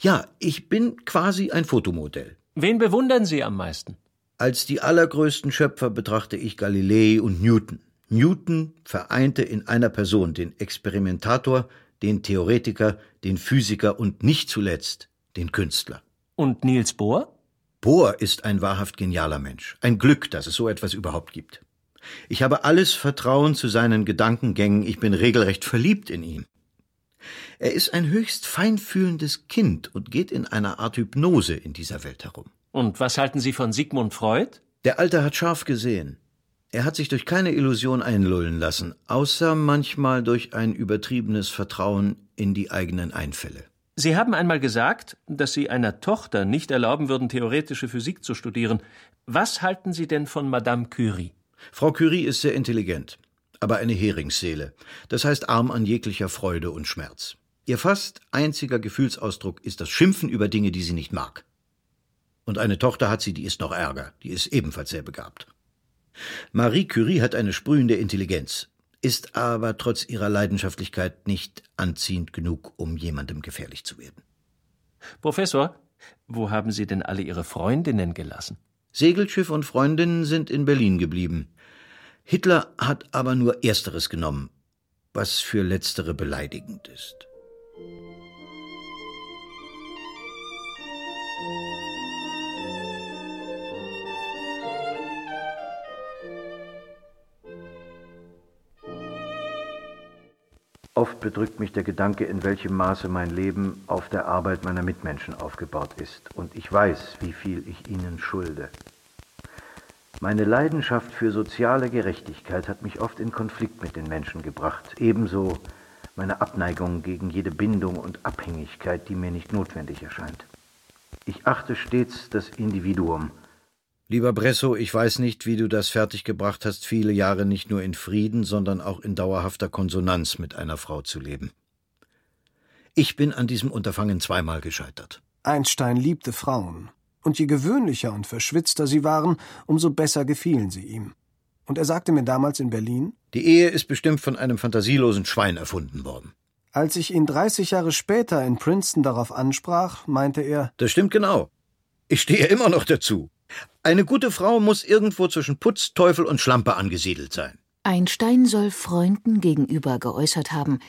Ja, ich bin quasi ein Fotomodell. Wen bewundern Sie am meisten? Als die allergrößten Schöpfer betrachte ich Galilei und Newton. Newton vereinte in einer Person den Experimentator, den Theoretiker, den Physiker und nicht zuletzt den Künstler. Und Niels Bohr? Bohr ist ein wahrhaft genialer Mensch. Ein Glück, dass es so etwas überhaupt gibt. Ich habe alles Vertrauen zu seinen Gedankengängen, ich bin regelrecht verliebt in ihn. Er ist ein höchst feinfühlendes Kind und geht in einer Art Hypnose in dieser Welt herum. Und was halten Sie von Sigmund Freud? Der Alte hat scharf gesehen. Er hat sich durch keine Illusion einlullen lassen, außer manchmal durch ein übertriebenes Vertrauen in die eigenen Einfälle. Sie haben einmal gesagt, dass Sie einer Tochter nicht erlauben würden, theoretische Physik zu studieren. Was halten Sie denn von Madame Curie? Frau Curie ist sehr intelligent, aber eine Heringsseele, das heißt arm an jeglicher Freude und Schmerz. Ihr fast einziger Gefühlsausdruck ist das Schimpfen über Dinge, die sie nicht mag. Und eine Tochter hat sie, die ist noch ärger, die ist ebenfalls sehr begabt. Marie Curie hat eine sprühende Intelligenz, ist aber trotz ihrer Leidenschaftlichkeit nicht anziehend genug, um jemandem gefährlich zu werden. Professor, wo haben Sie denn alle Ihre Freundinnen gelassen? Segelschiff und Freundinnen sind in Berlin geblieben. Hitler hat aber nur Ersteres genommen, was für Letztere beleidigend ist. Oft bedrückt mich der Gedanke, in welchem Maße mein Leben auf der Arbeit meiner Mitmenschen aufgebaut ist, und ich weiß, wie viel ich ihnen schulde. Meine Leidenschaft für soziale Gerechtigkeit hat mich oft in Konflikt mit den Menschen gebracht, ebenso meine Abneigung gegen jede Bindung und Abhängigkeit, die mir nicht notwendig erscheint. Ich achte stets das Individuum, Lieber Bresso, ich weiß nicht, wie du das fertiggebracht hast, viele Jahre nicht nur in Frieden, sondern auch in dauerhafter Konsonanz mit einer Frau zu leben. Ich bin an diesem Unterfangen zweimal gescheitert. Einstein liebte Frauen. Und je gewöhnlicher und verschwitzter sie waren, umso besser gefielen sie ihm. Und er sagte mir damals in Berlin Die Ehe ist bestimmt von einem fantasielosen Schwein erfunden worden. Als ich ihn 30 Jahre später in Princeton darauf ansprach, meinte er Das stimmt genau. Ich stehe immer noch dazu. Eine gute Frau muss irgendwo zwischen Putz, Teufel und Schlampe angesiedelt sein. Einstein soll Freunden gegenüber geäußert haben,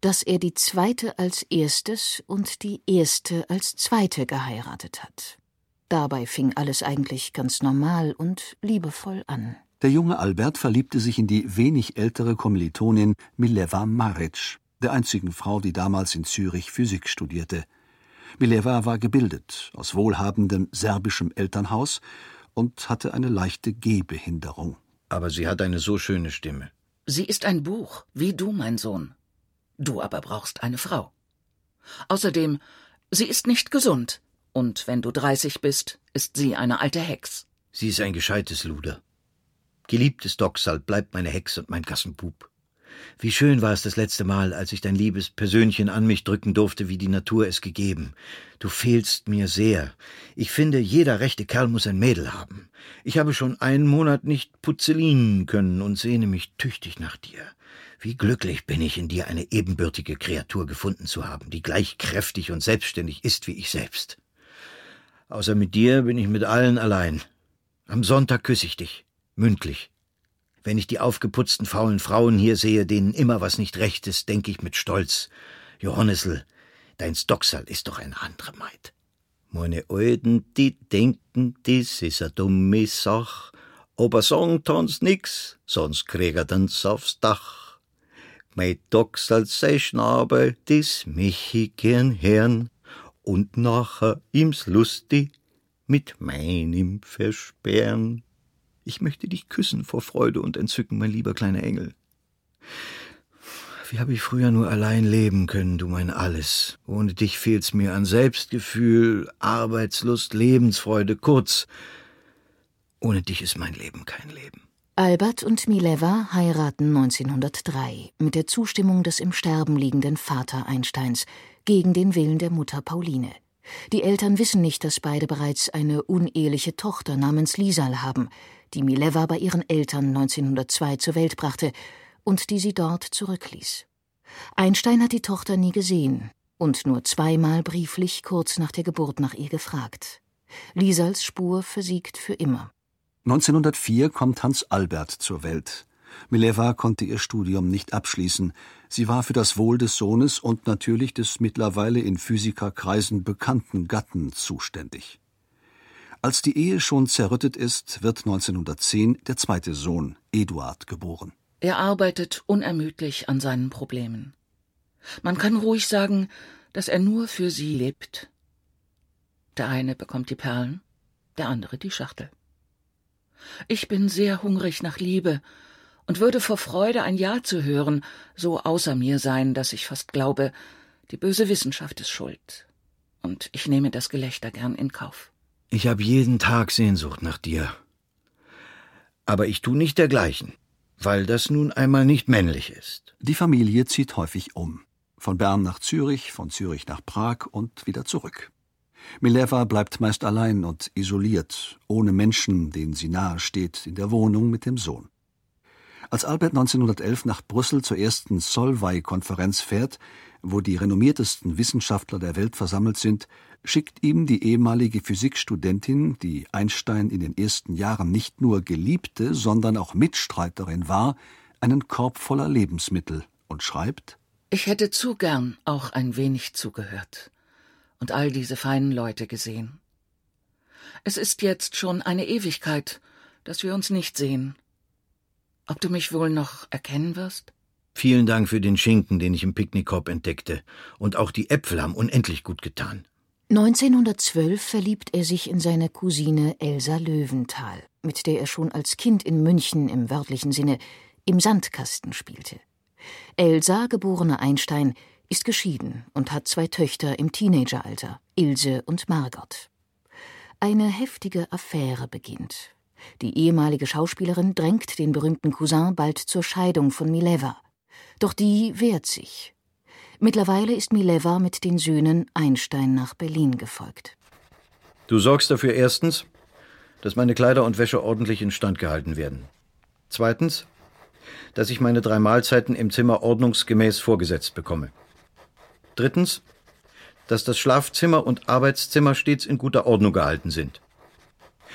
dass er die zweite als erstes und die erste als zweite geheiratet hat. Dabei fing alles eigentlich ganz normal und liebevoll an. Der junge Albert verliebte sich in die wenig ältere Kommilitonin Mileva Maric, der einzigen Frau, die damals in Zürich Physik studierte. Mileva war gebildet, aus wohlhabendem serbischem Elternhaus und hatte eine leichte Gehbehinderung. Aber sie hat eine so schöne Stimme. Sie ist ein Buch, wie du, mein Sohn. Du aber brauchst eine Frau. Außerdem, sie ist nicht gesund. Und wenn du dreißig bist, ist sie eine alte Hex. Sie ist ein gescheites Luder. Geliebtes Doxal, bleibt meine Hex und mein Gassenbub. Wie schön war es das letzte Mal, als ich dein liebes Persönchen an mich drücken durfte, wie die Natur es gegeben. Du fehlst mir sehr. Ich finde, jeder rechte Kerl muss ein Mädel haben. Ich habe schon einen Monat nicht puzzelinen können und sehne mich tüchtig nach dir. Wie glücklich bin ich, in dir eine ebenbürtige Kreatur gefunden zu haben, die gleich kräftig und selbstständig ist wie ich selbst. Außer mit dir bin ich mit allen allein. Am Sonntag küsse ich dich, mündlich, wenn ich die aufgeputzten faulen Frauen hier sehe, denen immer was nicht recht ist, denke ich mit Stolz. Johannesl, dein Stocksal ist doch eine andere Maid. Meine Alten, die denken, dies is a dumme Sach, aber sagen tans nix, sonst krieg er den's aufs Dach. Mein Doxal sei Schnabel, dis mich ich gern hern, und nachher ihm's lustig mit meinem versperren. Ich möchte dich küssen vor Freude und Entzücken, mein lieber kleiner Engel. Wie habe ich früher nur allein leben können, du mein Alles. Ohne dich fehlt's mir an Selbstgefühl, Arbeitslust, Lebensfreude, kurz. Ohne dich ist mein Leben kein Leben. Albert und Mileva heiraten 1903 mit der Zustimmung des im Sterben liegenden Vater Einsteins gegen den Willen der Mutter Pauline. Die Eltern wissen nicht, dass beide bereits eine uneheliche Tochter namens Lisal haben die Mileva bei ihren Eltern 1902 zur Welt brachte und die sie dort zurückließ. Einstein hat die Tochter nie gesehen und nur zweimal brieflich kurz nach der Geburt nach ihr gefragt. Lisals Spur versiegt für immer. 1904 kommt Hans Albert zur Welt. Mileva konnte ihr Studium nicht abschließen. Sie war für das Wohl des Sohnes und natürlich des mittlerweile in Physikerkreisen bekannten Gatten zuständig. Als die Ehe schon zerrüttet ist, wird 1910 der zweite Sohn, Eduard, geboren. Er arbeitet unermüdlich an seinen Problemen. Man kann ruhig sagen, dass er nur für sie lebt. Der eine bekommt die Perlen, der andere die Schachtel. Ich bin sehr hungrig nach Liebe und würde vor Freude ein Ja zu hören, so außer mir sein, dass ich fast glaube, die böse Wissenschaft ist schuld. Und ich nehme das Gelächter gern in Kauf. Ich habe jeden Tag Sehnsucht nach dir. Aber ich tu nicht dergleichen, weil das nun einmal nicht männlich ist. Die Familie zieht häufig um. Von Bern nach Zürich, von Zürich nach Prag und wieder zurück. Mileva bleibt meist allein und isoliert, ohne Menschen, denen sie nahe steht, in der Wohnung mit dem Sohn. Als Albert 1911 nach Brüssel zur ersten Solvay-Konferenz fährt, wo die renommiertesten Wissenschaftler der Welt versammelt sind, schickt ihm die ehemalige Physikstudentin, die Einstein in den ersten Jahren nicht nur Geliebte, sondern auch Mitstreiterin war, einen Korb voller Lebensmittel und schreibt Ich hätte zu gern auch ein wenig zugehört und all diese feinen Leute gesehen. Es ist jetzt schon eine Ewigkeit, dass wir uns nicht sehen. Ob du mich wohl noch erkennen wirst? Vielen Dank für den Schinken, den ich im Picknickkorb entdeckte. Und auch die Äpfel haben unendlich gut getan. 1912 verliebt er sich in seine Cousine Elsa Löwenthal, mit der er schon als Kind in München im wörtlichen Sinne im Sandkasten spielte. Elsa, geborene Einstein, ist geschieden und hat zwei Töchter im Teenageralter, Ilse und Margot. Eine heftige Affäre beginnt. Die ehemalige Schauspielerin drängt den berühmten Cousin bald zur Scheidung von Mileva. Doch die wehrt sich. Mittlerweile ist Mileva mit den Söhnen Einstein nach Berlin gefolgt. Du sorgst dafür erstens, dass meine Kleider und Wäsche ordentlich instand gehalten werden. Zweitens, dass ich meine drei Mahlzeiten im Zimmer ordnungsgemäß vorgesetzt bekomme. Drittens, dass das Schlafzimmer und Arbeitszimmer stets in guter Ordnung gehalten sind.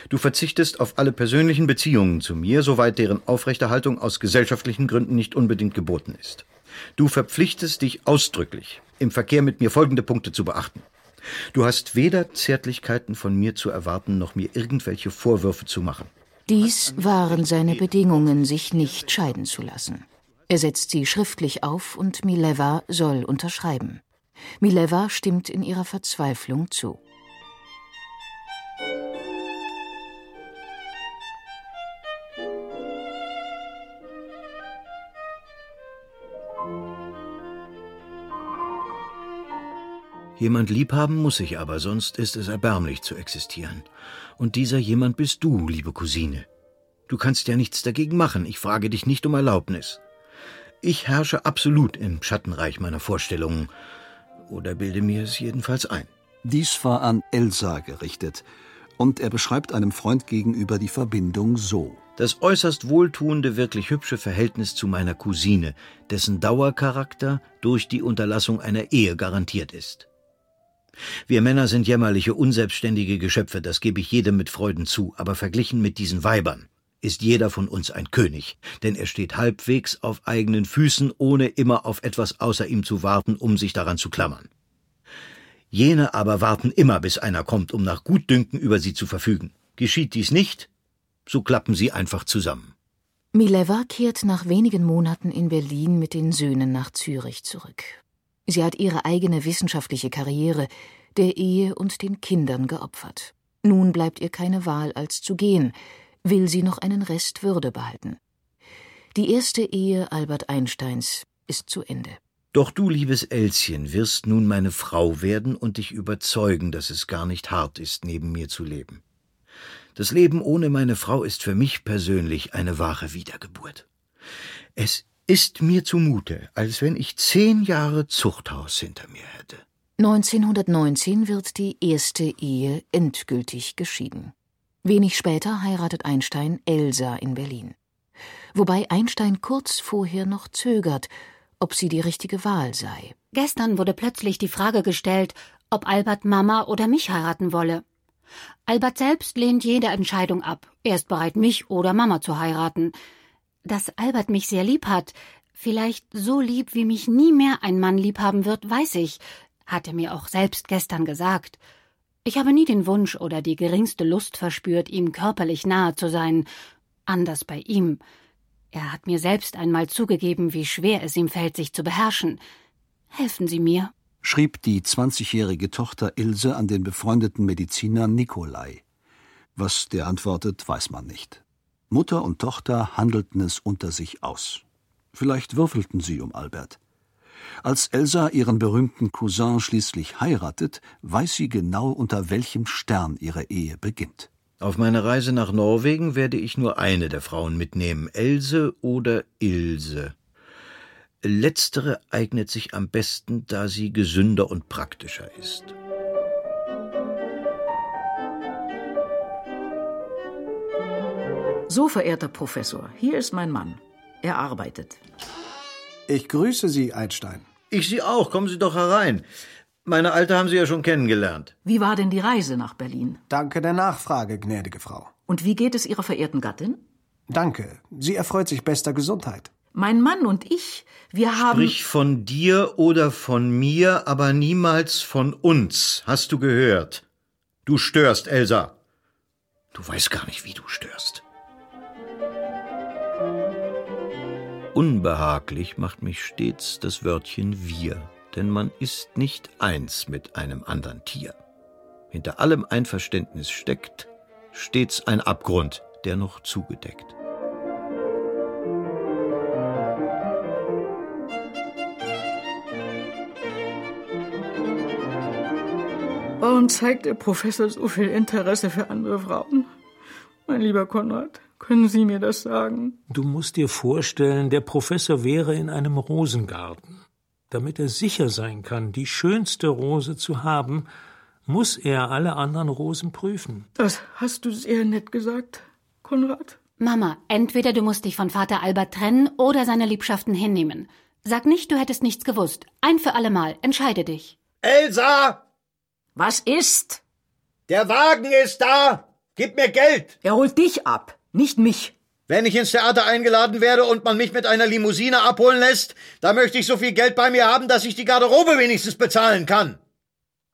Du verzichtest auf alle persönlichen Beziehungen zu mir, soweit deren Aufrechterhaltung aus gesellschaftlichen Gründen nicht unbedingt geboten ist. Du verpflichtest dich ausdrücklich, im Verkehr mit mir folgende Punkte zu beachten. Du hast weder Zärtlichkeiten von mir zu erwarten, noch mir irgendwelche Vorwürfe zu machen. Dies waren seine Bedingungen, sich nicht scheiden zu lassen. Er setzt sie schriftlich auf und Mileva soll unterschreiben. Mileva stimmt in ihrer Verzweiflung zu. Jemand liebhaben muss ich aber, sonst ist es erbärmlich zu existieren. Und dieser jemand bist du, liebe Cousine. Du kannst ja nichts dagegen machen, ich frage dich nicht um Erlaubnis. Ich herrsche absolut im Schattenreich meiner Vorstellungen, oder bilde mir es jedenfalls ein. Dies war an Elsa gerichtet, und er beschreibt einem Freund gegenüber die Verbindung so. Das äußerst wohltuende, wirklich hübsche Verhältnis zu meiner Cousine, dessen Dauercharakter durch die Unterlassung einer Ehe garantiert ist. Wir Männer sind jämmerliche, unselbstständige Geschöpfe, das gebe ich jedem mit Freuden zu, aber verglichen mit diesen Weibern ist jeder von uns ein König, denn er steht halbwegs auf eigenen Füßen, ohne immer auf etwas außer ihm zu warten, um sich daran zu klammern. Jene aber warten immer, bis einer kommt, um nach Gutdünken über sie zu verfügen. Geschieht dies nicht, so klappen sie einfach zusammen. Mileva kehrt nach wenigen Monaten in Berlin mit den Söhnen nach Zürich zurück. Sie hat ihre eigene wissenschaftliche Karriere der Ehe und den Kindern geopfert. Nun bleibt ihr keine Wahl, als zu gehen, will sie noch einen Rest Würde behalten. Die erste Ehe Albert Einsteins ist zu Ende. Doch du, liebes Elschen, wirst nun meine Frau werden und dich überzeugen, dass es gar nicht hart ist, neben mir zu leben. Das Leben ohne meine Frau ist für mich persönlich eine wahre Wiedergeburt. Es ist mir zumute, als wenn ich zehn Jahre Zuchthaus hinter mir hätte. 1919 wird die erste Ehe endgültig geschieden. Wenig später heiratet Einstein Elsa in Berlin. Wobei Einstein kurz vorher noch zögert, ob sie die richtige Wahl sei. Gestern wurde plötzlich die Frage gestellt, ob Albert Mama oder mich heiraten wolle. Albert selbst lehnt jede Entscheidung ab. Er ist bereit, mich oder Mama zu heiraten. Dass Albert mich sehr lieb hat, vielleicht so lieb, wie mich nie mehr ein Mann lieb haben wird, weiß ich, hat er mir auch selbst gestern gesagt. Ich habe nie den Wunsch oder die geringste Lust verspürt, ihm körperlich nahe zu sein, anders bei ihm. Er hat mir selbst einmal zugegeben, wie schwer es ihm fällt, sich zu beherrschen. Helfen Sie mir. schrieb die zwanzigjährige Tochter Ilse an den befreundeten Mediziner Nikolai. Was der antwortet, weiß man nicht. Mutter und Tochter handelten es unter sich aus. Vielleicht würfelten sie um Albert. Als Elsa ihren berühmten Cousin schließlich heiratet, weiß sie genau, unter welchem Stern ihre Ehe beginnt. Auf meiner Reise nach Norwegen werde ich nur eine der Frauen mitnehmen, Else oder Ilse. Letztere eignet sich am besten, da sie gesünder und praktischer ist. So, verehrter Professor, hier ist mein Mann. Er arbeitet. Ich grüße Sie, Einstein. Ich Sie auch. Kommen Sie doch herein. Meine Alte haben Sie ja schon kennengelernt. Wie war denn die Reise nach Berlin? Danke der Nachfrage, gnädige Frau. Und wie geht es Ihrer verehrten Gattin? Danke. Sie erfreut sich bester Gesundheit. Mein Mann und ich, wir haben. Sprich von dir oder von mir, aber niemals von uns. Hast du gehört? Du störst, Elsa. Du weißt gar nicht, wie du störst. Unbehaglich macht mich stets das Wörtchen wir, denn man ist nicht eins mit einem anderen Tier. Hinter allem Einverständnis steckt stets ein Abgrund, der noch zugedeckt. Warum zeigt der Professor so viel Interesse für andere Frauen? Mein lieber Konrad, können Sie mir das sagen? Du musst dir vorstellen, der Professor wäre in einem Rosengarten. Damit er sicher sein kann, die schönste Rose zu haben, muss er alle anderen Rosen prüfen. Das hast du sehr nett gesagt, Konrad. Mama, entweder du musst dich von Vater Albert trennen oder seine Liebschaften hinnehmen. Sag nicht, du hättest nichts gewusst. Ein für allemal. Entscheide dich. Elsa! Was ist? Der Wagen ist da! Gib mir Geld! Er holt dich ab, nicht mich. Wenn ich ins Theater eingeladen werde und man mich mit einer Limousine abholen lässt, da möchte ich so viel Geld bei mir haben, dass ich die Garderobe wenigstens bezahlen kann.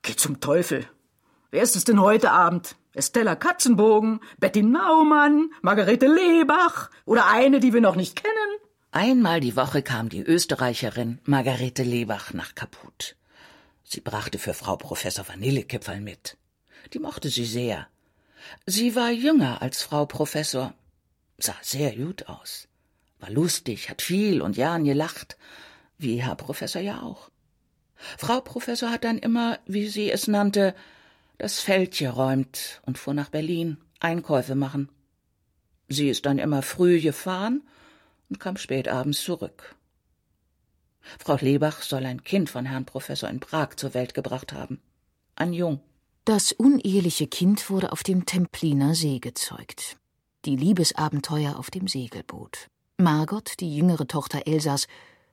Geh zum Teufel. Wer ist es denn heute Abend? Estella Katzenbogen, Betty Naumann, Margarete Lebach oder eine, die wir noch nicht kennen? Einmal die Woche kam die Österreicherin Margarete Lebach nach Kaput. Sie brachte für Frau Professor Vanillekipferl mit. Die mochte sie sehr. Sie war jünger als Frau Professor, sah sehr gut aus, war lustig, hat viel und gern gelacht, wie Herr Professor ja auch. Frau Professor hat dann immer, wie sie es nannte, das Feld geräumt und fuhr nach Berlin Einkäufe machen. Sie ist dann immer früh gefahren und kam spät abends zurück. Frau Lebach soll ein Kind von Herrn Professor in Prag zur Welt gebracht haben. Ein Jung. Das uneheliche Kind wurde auf dem Templiner See gezeugt. Die Liebesabenteuer auf dem Segelboot. Margot, die jüngere Tochter Elsas,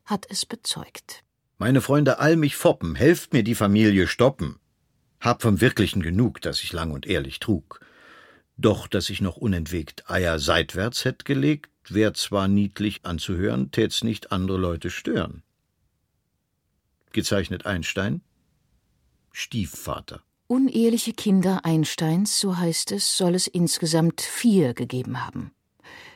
hat es bezeugt. Meine Freunde all mich foppen, helft mir die Familie stoppen. Hab vom Wirklichen genug, dass ich lang und ehrlich trug. Doch, dass ich noch unentwegt Eier seitwärts hätt gelegt, wär zwar niedlich anzuhören, tät's nicht andere Leute stören. Gezeichnet Einstein, Stiefvater. Uneheliche Kinder Einsteins, so heißt es, soll es insgesamt vier gegeben haben.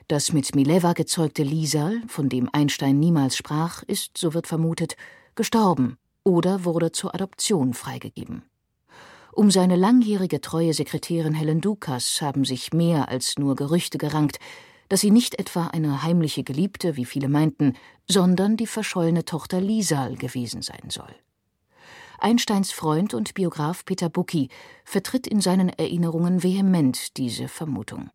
Das mit Mileva gezeugte Liesal, von dem Einstein niemals sprach, ist, so wird vermutet, gestorben oder wurde zur Adoption freigegeben. Um seine langjährige treue Sekretärin Helen Dukas haben sich mehr als nur Gerüchte gerankt, dass sie nicht etwa eine heimliche Geliebte, wie viele meinten, sondern die verschollene Tochter Liesal gewesen sein soll. Einsteins Freund und Biograf Peter Bucki vertritt in seinen Erinnerungen vehement diese Vermutung.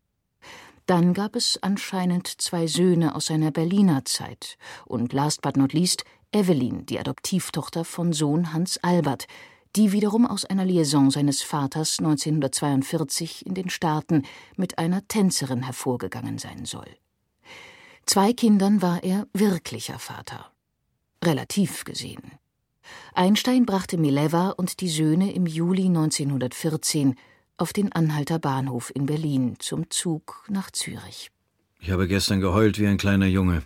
Dann gab es anscheinend zwei Söhne aus seiner Berliner Zeit und last but not least Evelyn, die Adoptivtochter von Sohn Hans Albert, die wiederum aus einer Liaison seines Vaters 1942 in den Staaten mit einer Tänzerin hervorgegangen sein soll. Zwei Kindern war er wirklicher Vater. Relativ gesehen. Einstein brachte Mileva und die Söhne im Juli 1914 auf den Anhalter Bahnhof in Berlin zum Zug nach Zürich. Ich habe gestern geheult wie ein kleiner Junge.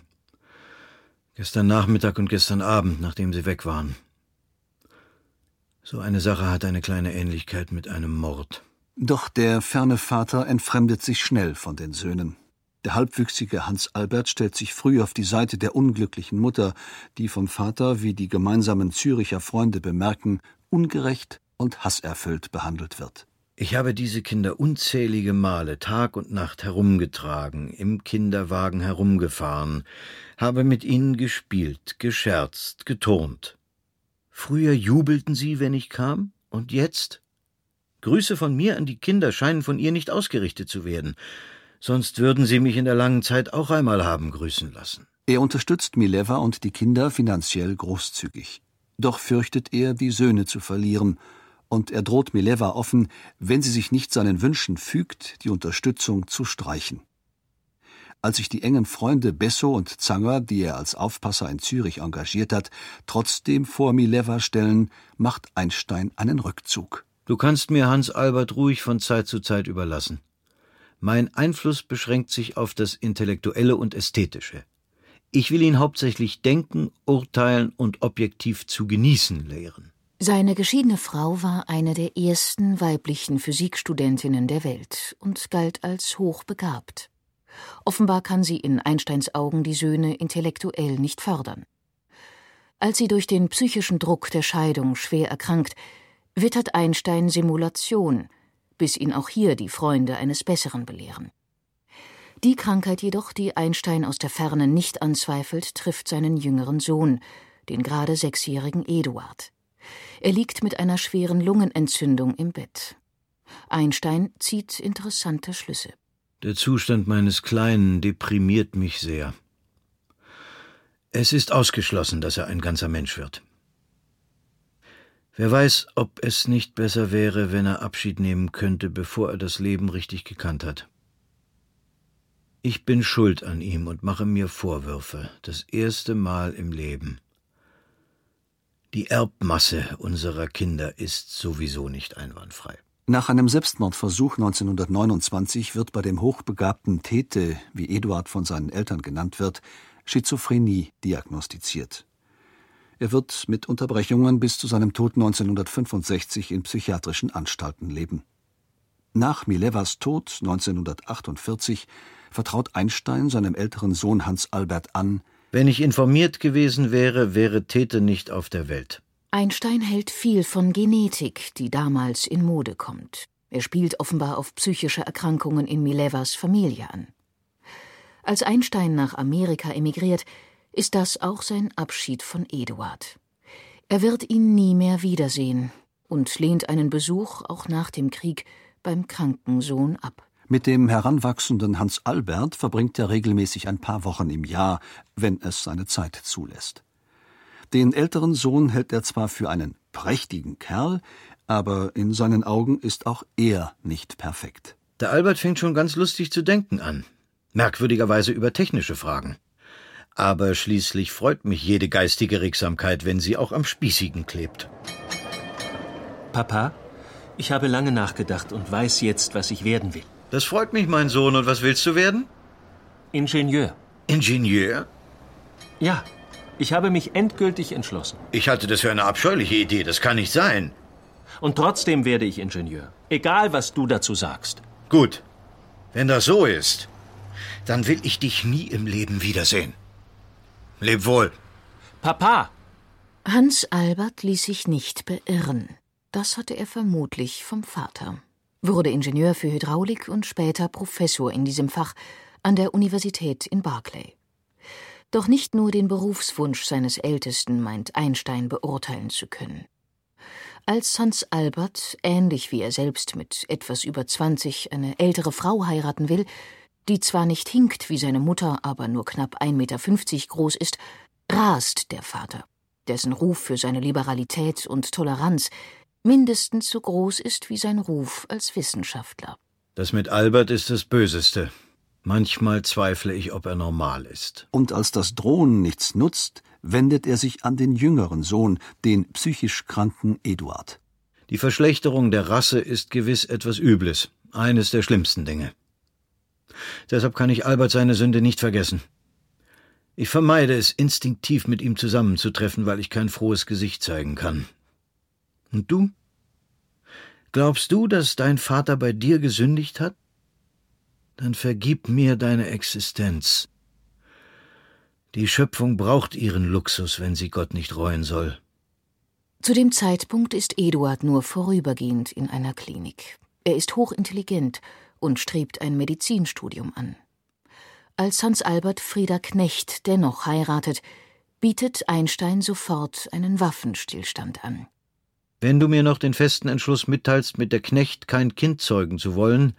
Gestern Nachmittag und gestern Abend, nachdem sie weg waren. So eine Sache hat eine kleine Ähnlichkeit mit einem Mord. Doch der ferne Vater entfremdet sich schnell von den Söhnen. Der halbwüchsige Hans Albert stellt sich früh auf die Seite der unglücklichen Mutter, die vom Vater, wie die gemeinsamen Züricher Freunde bemerken, ungerecht und hasserfüllt behandelt wird. Ich habe diese Kinder unzählige Male Tag und Nacht herumgetragen, im Kinderwagen herumgefahren, habe mit ihnen gespielt, gescherzt, geturnt. Früher jubelten sie, wenn ich kam, und jetzt? Grüße von mir an die Kinder scheinen von ihr nicht ausgerichtet zu werden, sonst würden sie mich in der langen Zeit auch einmal haben grüßen lassen. Er unterstützt Mileva und die Kinder finanziell großzügig. Doch fürchtet er, die Söhne zu verlieren, und er droht Mileva offen, wenn sie sich nicht seinen Wünschen fügt, die Unterstützung zu streichen. Als sich die engen Freunde Besso und Zanger, die er als Aufpasser in Zürich engagiert hat, trotzdem vor Mileva stellen, macht Einstein einen Rückzug. Du kannst mir Hans Albert ruhig von Zeit zu Zeit überlassen. Mein Einfluss beschränkt sich auf das Intellektuelle und Ästhetische. Ich will ihn hauptsächlich denken, urteilen und objektiv zu genießen lehren. Seine geschiedene Frau war eine der ersten weiblichen Physikstudentinnen der Welt und galt als hochbegabt. Offenbar kann sie in Einsteins Augen die Söhne intellektuell nicht fördern. Als sie durch den psychischen Druck der Scheidung schwer erkrankt, wittert Einstein Simulation, bis ihn auch hier die Freunde eines Besseren belehren. Die Krankheit jedoch, die Einstein aus der Ferne nicht anzweifelt, trifft seinen jüngeren Sohn, den gerade sechsjährigen Eduard. Er liegt mit einer schweren Lungenentzündung im Bett. Einstein zieht interessante Schlüsse. Der Zustand meines Kleinen deprimiert mich sehr. Es ist ausgeschlossen, dass er ein ganzer Mensch wird. Wer weiß, ob es nicht besser wäre, wenn er Abschied nehmen könnte, bevor er das Leben richtig gekannt hat. Ich bin schuld an ihm und mache mir Vorwürfe, das erste Mal im Leben. Die Erbmasse unserer Kinder ist sowieso nicht einwandfrei. Nach einem Selbstmordversuch 1929 wird bei dem hochbegabten Tete, wie Eduard von seinen Eltern genannt wird, Schizophrenie diagnostiziert. Er wird mit Unterbrechungen bis zu seinem Tod 1965 in psychiatrischen Anstalten leben. Nach Milevas Tod 1948 vertraut Einstein seinem älteren Sohn Hans Albert an, wenn ich informiert gewesen wäre, wäre Tete nicht auf der Welt. Einstein hält viel von Genetik, die damals in Mode kommt. Er spielt offenbar auf psychische Erkrankungen in Milevas Familie an. Als Einstein nach Amerika emigriert, ist das auch sein Abschied von Eduard. Er wird ihn nie mehr wiedersehen und lehnt einen Besuch auch nach dem Krieg beim kranken Sohn ab. Mit dem heranwachsenden Hans Albert verbringt er regelmäßig ein paar Wochen im Jahr, wenn es seine Zeit zulässt. Den älteren Sohn hält er zwar für einen prächtigen Kerl, aber in seinen Augen ist auch er nicht perfekt. Der Albert fängt schon ganz lustig zu denken an. Merkwürdigerweise über technische Fragen. Aber schließlich freut mich jede geistige Regsamkeit, wenn sie auch am Spießigen klebt. Papa, ich habe lange nachgedacht und weiß jetzt, was ich werden will. Das freut mich, mein Sohn. Und was willst du werden? Ingenieur. Ingenieur? Ja, ich habe mich endgültig entschlossen. Ich halte das für eine abscheuliche Idee. Das kann nicht sein. Und trotzdem werde ich Ingenieur. Egal, was du dazu sagst. Gut. Wenn das so ist, dann will ich dich nie im Leben wiedersehen. Leb wohl. Papa! Hans Albert ließ sich nicht beirren. Das hatte er vermutlich vom Vater wurde Ingenieur für Hydraulik und später Professor in diesem Fach an der Universität in Berkeley. Doch nicht nur den Berufswunsch seines Ältesten meint Einstein beurteilen zu können. Als Hans Albert, ähnlich wie er selbst mit etwas über 20, eine ältere Frau heiraten will, die zwar nicht hinkt wie seine Mutter, aber nur knapp 1,50 Meter groß ist, rast der Vater, dessen Ruf für seine Liberalität und Toleranz mindestens so groß ist wie sein Ruf als Wissenschaftler. Das mit Albert ist das Böseste. Manchmal zweifle ich, ob er normal ist. Und als das Drohen nichts nutzt, wendet er sich an den jüngeren Sohn, den psychisch kranken Eduard. Die Verschlechterung der Rasse ist gewiss etwas Übles, eines der schlimmsten Dinge. Deshalb kann ich Albert seine Sünde nicht vergessen. Ich vermeide es, instinktiv mit ihm zusammenzutreffen, weil ich kein frohes Gesicht zeigen kann. Und du? Glaubst du, dass dein Vater bei dir gesündigt hat? Dann vergib mir deine Existenz. Die Schöpfung braucht ihren Luxus, wenn sie Gott nicht reuen soll. Zu dem Zeitpunkt ist Eduard nur vorübergehend in einer Klinik. Er ist hochintelligent und strebt ein Medizinstudium an. Als Hans Albert Frieda Knecht dennoch heiratet, bietet Einstein sofort einen Waffenstillstand an. Wenn du mir noch den festen Entschluss mitteilst, mit der Knecht kein Kind zeugen zu wollen,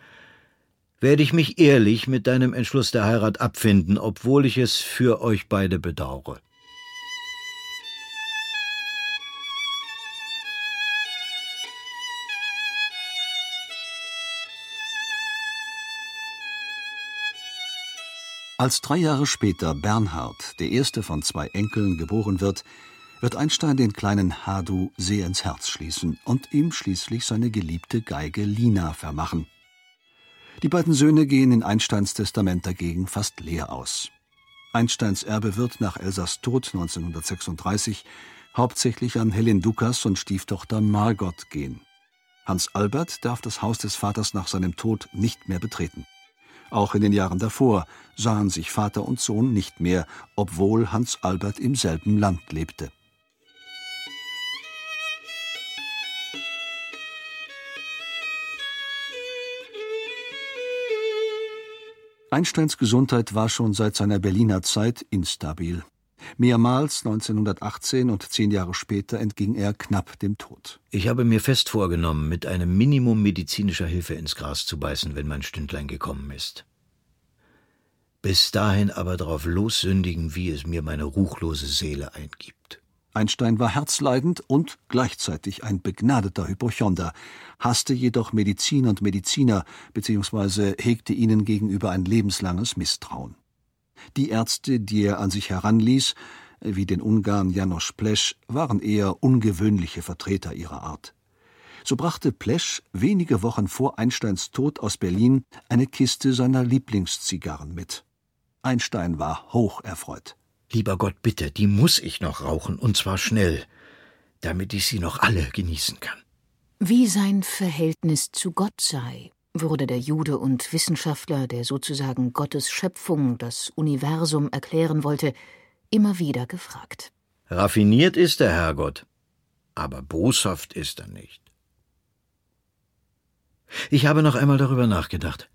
werde ich mich ehrlich mit deinem Entschluss der Heirat abfinden, obwohl ich es für euch beide bedaure. Als drei Jahre später Bernhard, der erste von zwei Enkeln, geboren wird, wird Einstein den kleinen Hadu sehr ins Herz schließen und ihm schließlich seine geliebte Geige Lina vermachen. Die beiden Söhne gehen in Einsteins Testament dagegen fast leer aus. Einsteins Erbe wird nach Elsas Tod 1936 hauptsächlich an Helen Dukas und Stieftochter Margot gehen. Hans Albert darf das Haus des Vaters nach seinem Tod nicht mehr betreten. Auch in den Jahren davor sahen sich Vater und Sohn nicht mehr, obwohl Hans Albert im selben Land lebte. Einsteins Gesundheit war schon seit seiner Berliner Zeit instabil. Mehrmals 1918 und zehn Jahre später entging er knapp dem Tod. Ich habe mir fest vorgenommen, mit einem Minimum medizinischer Hilfe ins Gras zu beißen, wenn mein Stündlein gekommen ist. Bis dahin aber darauf lossündigen, wie es mir meine ruchlose Seele eingibt. Einstein war herzleidend und gleichzeitig ein begnadeter Hypochonder, hasste jedoch Medizin und Mediziner bzw. hegte ihnen gegenüber ein lebenslanges Misstrauen. Die Ärzte, die er an sich heranließ, wie den Ungarn Janosch Plesch, waren eher ungewöhnliche Vertreter ihrer Art. So brachte Plesch wenige Wochen vor Einsteins Tod aus Berlin eine Kiste seiner Lieblingszigarren mit. Einstein war hoch erfreut. Lieber Gott, bitte, die muss ich noch rauchen, und zwar schnell, damit ich sie noch alle genießen kann. Wie sein Verhältnis zu Gott sei, wurde der Jude und Wissenschaftler, der sozusagen Gottes Schöpfung, das Universum erklären wollte, immer wieder gefragt. Raffiniert ist der Herrgott, aber boshaft ist er nicht. Ich habe noch einmal darüber nachgedacht.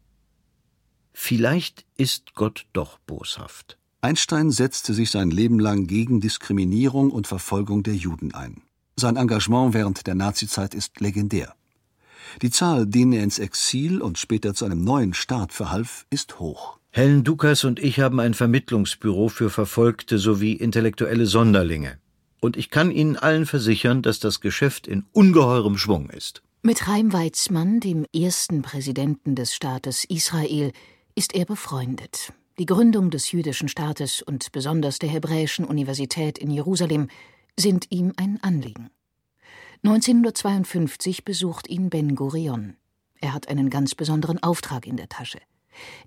Vielleicht ist Gott doch boshaft. Einstein setzte sich sein Leben lang gegen Diskriminierung und Verfolgung der Juden ein. Sein Engagement während der Nazizeit ist legendär. Die Zahl, denen er ins Exil und später zu einem neuen Staat verhalf, ist hoch. Helen Dukas und ich haben ein Vermittlungsbüro für Verfolgte sowie intellektuelle Sonderlinge. Und ich kann Ihnen allen versichern, dass das Geschäft in ungeheurem Schwung ist. Mit Chaim Weizmann, dem ersten Präsidenten des Staates Israel, ist er befreundet. Die Gründung des jüdischen Staates und besonders der Hebräischen Universität in Jerusalem sind ihm ein Anliegen. 1952 besucht ihn Ben Gurion. Er hat einen ganz besonderen Auftrag in der Tasche.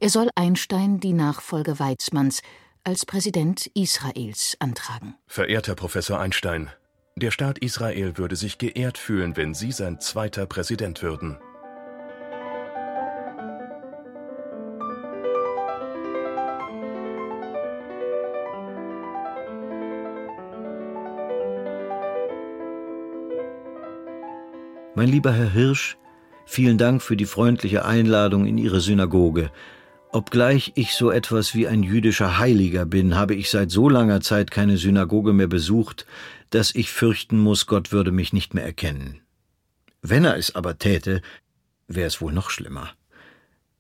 Er soll Einstein die Nachfolge Weizmanns als Präsident Israels antragen. Verehrter Professor Einstein, der Staat Israel würde sich geehrt fühlen, wenn Sie sein zweiter Präsident würden. Mein lieber Herr Hirsch, vielen Dank für die freundliche Einladung in Ihre Synagoge. Obgleich ich so etwas wie ein jüdischer Heiliger bin, habe ich seit so langer Zeit keine Synagoge mehr besucht, dass ich fürchten muss, Gott würde mich nicht mehr erkennen. Wenn er es aber täte, wäre es wohl noch schlimmer.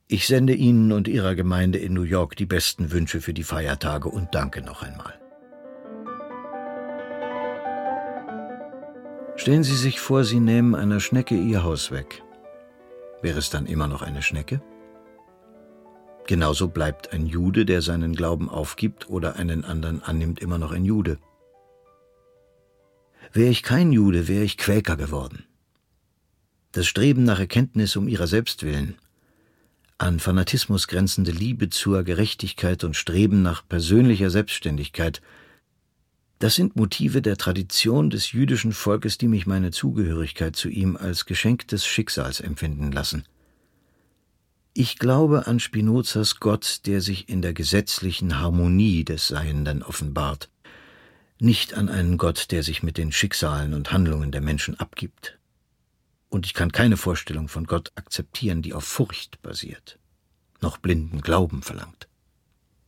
Ich sende Ihnen und Ihrer Gemeinde in New York die besten Wünsche für die Feiertage und danke noch einmal. Stellen Sie sich vor, Sie nehmen einer Schnecke Ihr Haus weg. Wäre es dann immer noch eine Schnecke? Genauso bleibt ein Jude, der seinen Glauben aufgibt oder einen anderen annimmt, immer noch ein Jude. Wäre ich kein Jude, wäre ich Quäker geworden. Das Streben nach Erkenntnis um ihrer selbst willen, an Fanatismus grenzende Liebe zur Gerechtigkeit und Streben nach persönlicher Selbstständigkeit, das sind Motive der Tradition des jüdischen Volkes, die mich meine Zugehörigkeit zu ihm als Geschenk des Schicksals empfinden lassen. Ich glaube an Spinozas Gott, der sich in der gesetzlichen Harmonie des Seienden offenbart, nicht an einen Gott, der sich mit den Schicksalen und Handlungen der Menschen abgibt. Und ich kann keine Vorstellung von Gott akzeptieren, die auf Furcht basiert, noch blinden Glauben verlangt.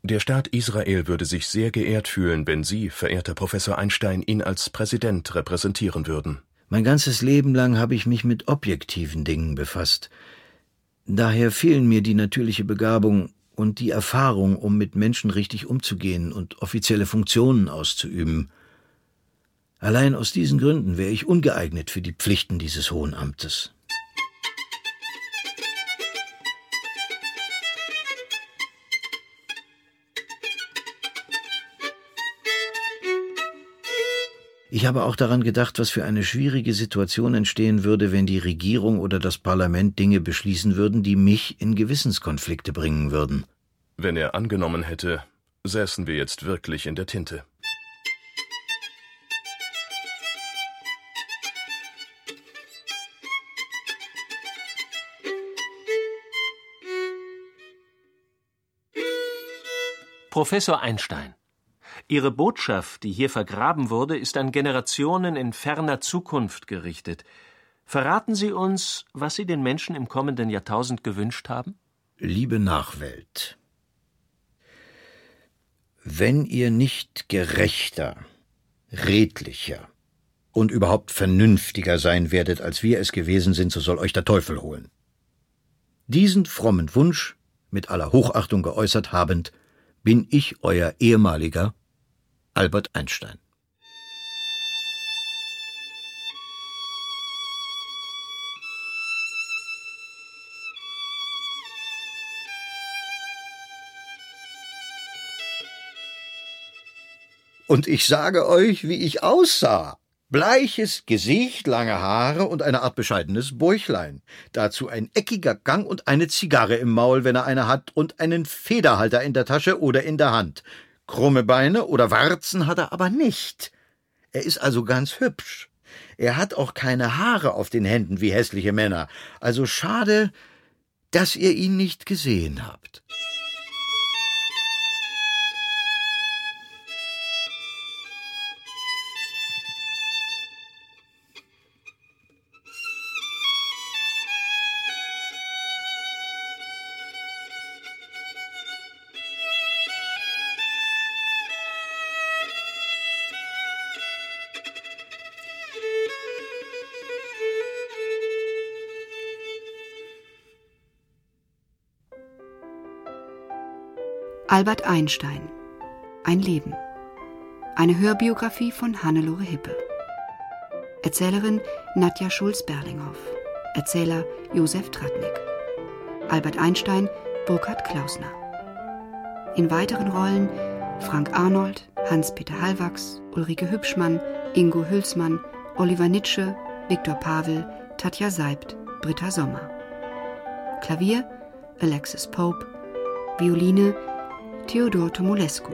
Der Staat Israel würde sich sehr geehrt fühlen, wenn Sie, verehrter Professor Einstein, ihn als Präsident repräsentieren würden. Mein ganzes Leben lang habe ich mich mit objektiven Dingen befasst. Daher fehlen mir die natürliche Begabung und die Erfahrung, um mit Menschen richtig umzugehen und offizielle Funktionen auszuüben. Allein aus diesen Gründen wäre ich ungeeignet für die Pflichten dieses hohen Amtes. Ich habe auch daran gedacht, was für eine schwierige Situation entstehen würde, wenn die Regierung oder das Parlament Dinge beschließen würden, die mich in Gewissenskonflikte bringen würden. Wenn er angenommen hätte, säßen wir jetzt wirklich in der Tinte. Professor Einstein Ihre Botschaft, die hier vergraben wurde, ist an Generationen in ferner Zukunft gerichtet. Verraten Sie uns, was Sie den Menschen im kommenden Jahrtausend gewünscht haben? Liebe Nachwelt, wenn ihr nicht gerechter, redlicher und überhaupt vernünftiger sein werdet, als wir es gewesen sind, so soll euch der Teufel holen. Diesen frommen Wunsch, mit aller Hochachtung geäußert habend, bin ich euer ehemaliger Albert Einstein Und ich sage euch, wie ich aussah. Bleiches Gesicht, lange Haare und eine Art bescheidenes Bäuchlein. Dazu ein eckiger Gang und eine Zigarre im Maul, wenn er eine hat, und einen Federhalter in der Tasche oder in der Hand. Krumme Beine oder Warzen hat er aber nicht. Er ist also ganz hübsch. Er hat auch keine Haare auf den Händen wie hässliche Männer. Also schade, dass ihr ihn nicht gesehen habt. Albert Einstein Ein Leben. Eine Hörbiografie von Hannelore Hippe. Erzählerin Nadja Schulz-Berlinghoff. Erzähler Josef Tratnik. Albert Einstein Burkhard Klausner. In weiteren Rollen Frank Arnold, Hans-Peter Hallwachs, Ulrike Hübschmann, Ingo Hülsmann, Oliver Nitsche, Viktor Pavel, Tatja Seibt, Britta Sommer. Klavier Alexis Pope, Violine Theodor Tomulescu.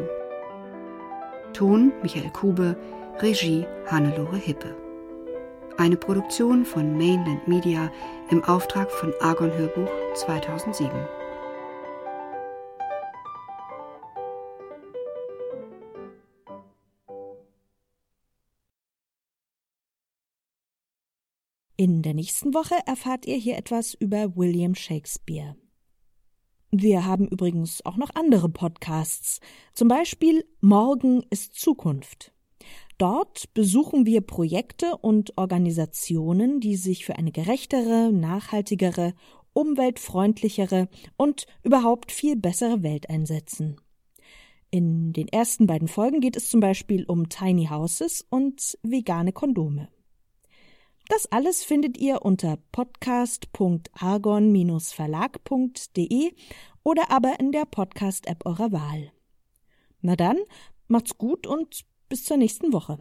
Ton Michael Kube, Regie Hannelore Hippe. Eine Produktion von Mainland Media im Auftrag von Argon Hörbuch 2007. In der nächsten Woche erfahrt ihr hier etwas über William Shakespeare. Wir haben übrigens auch noch andere Podcasts, zum Beispiel Morgen ist Zukunft. Dort besuchen wir Projekte und Organisationen, die sich für eine gerechtere, nachhaltigere, umweltfreundlichere und überhaupt viel bessere Welt einsetzen. In den ersten beiden Folgen geht es zum Beispiel um Tiny Houses und vegane Kondome. Das alles findet ihr unter podcast.argon-verlag.de oder aber in der Podcast-App eurer Wahl. Na dann, macht's gut und bis zur nächsten Woche.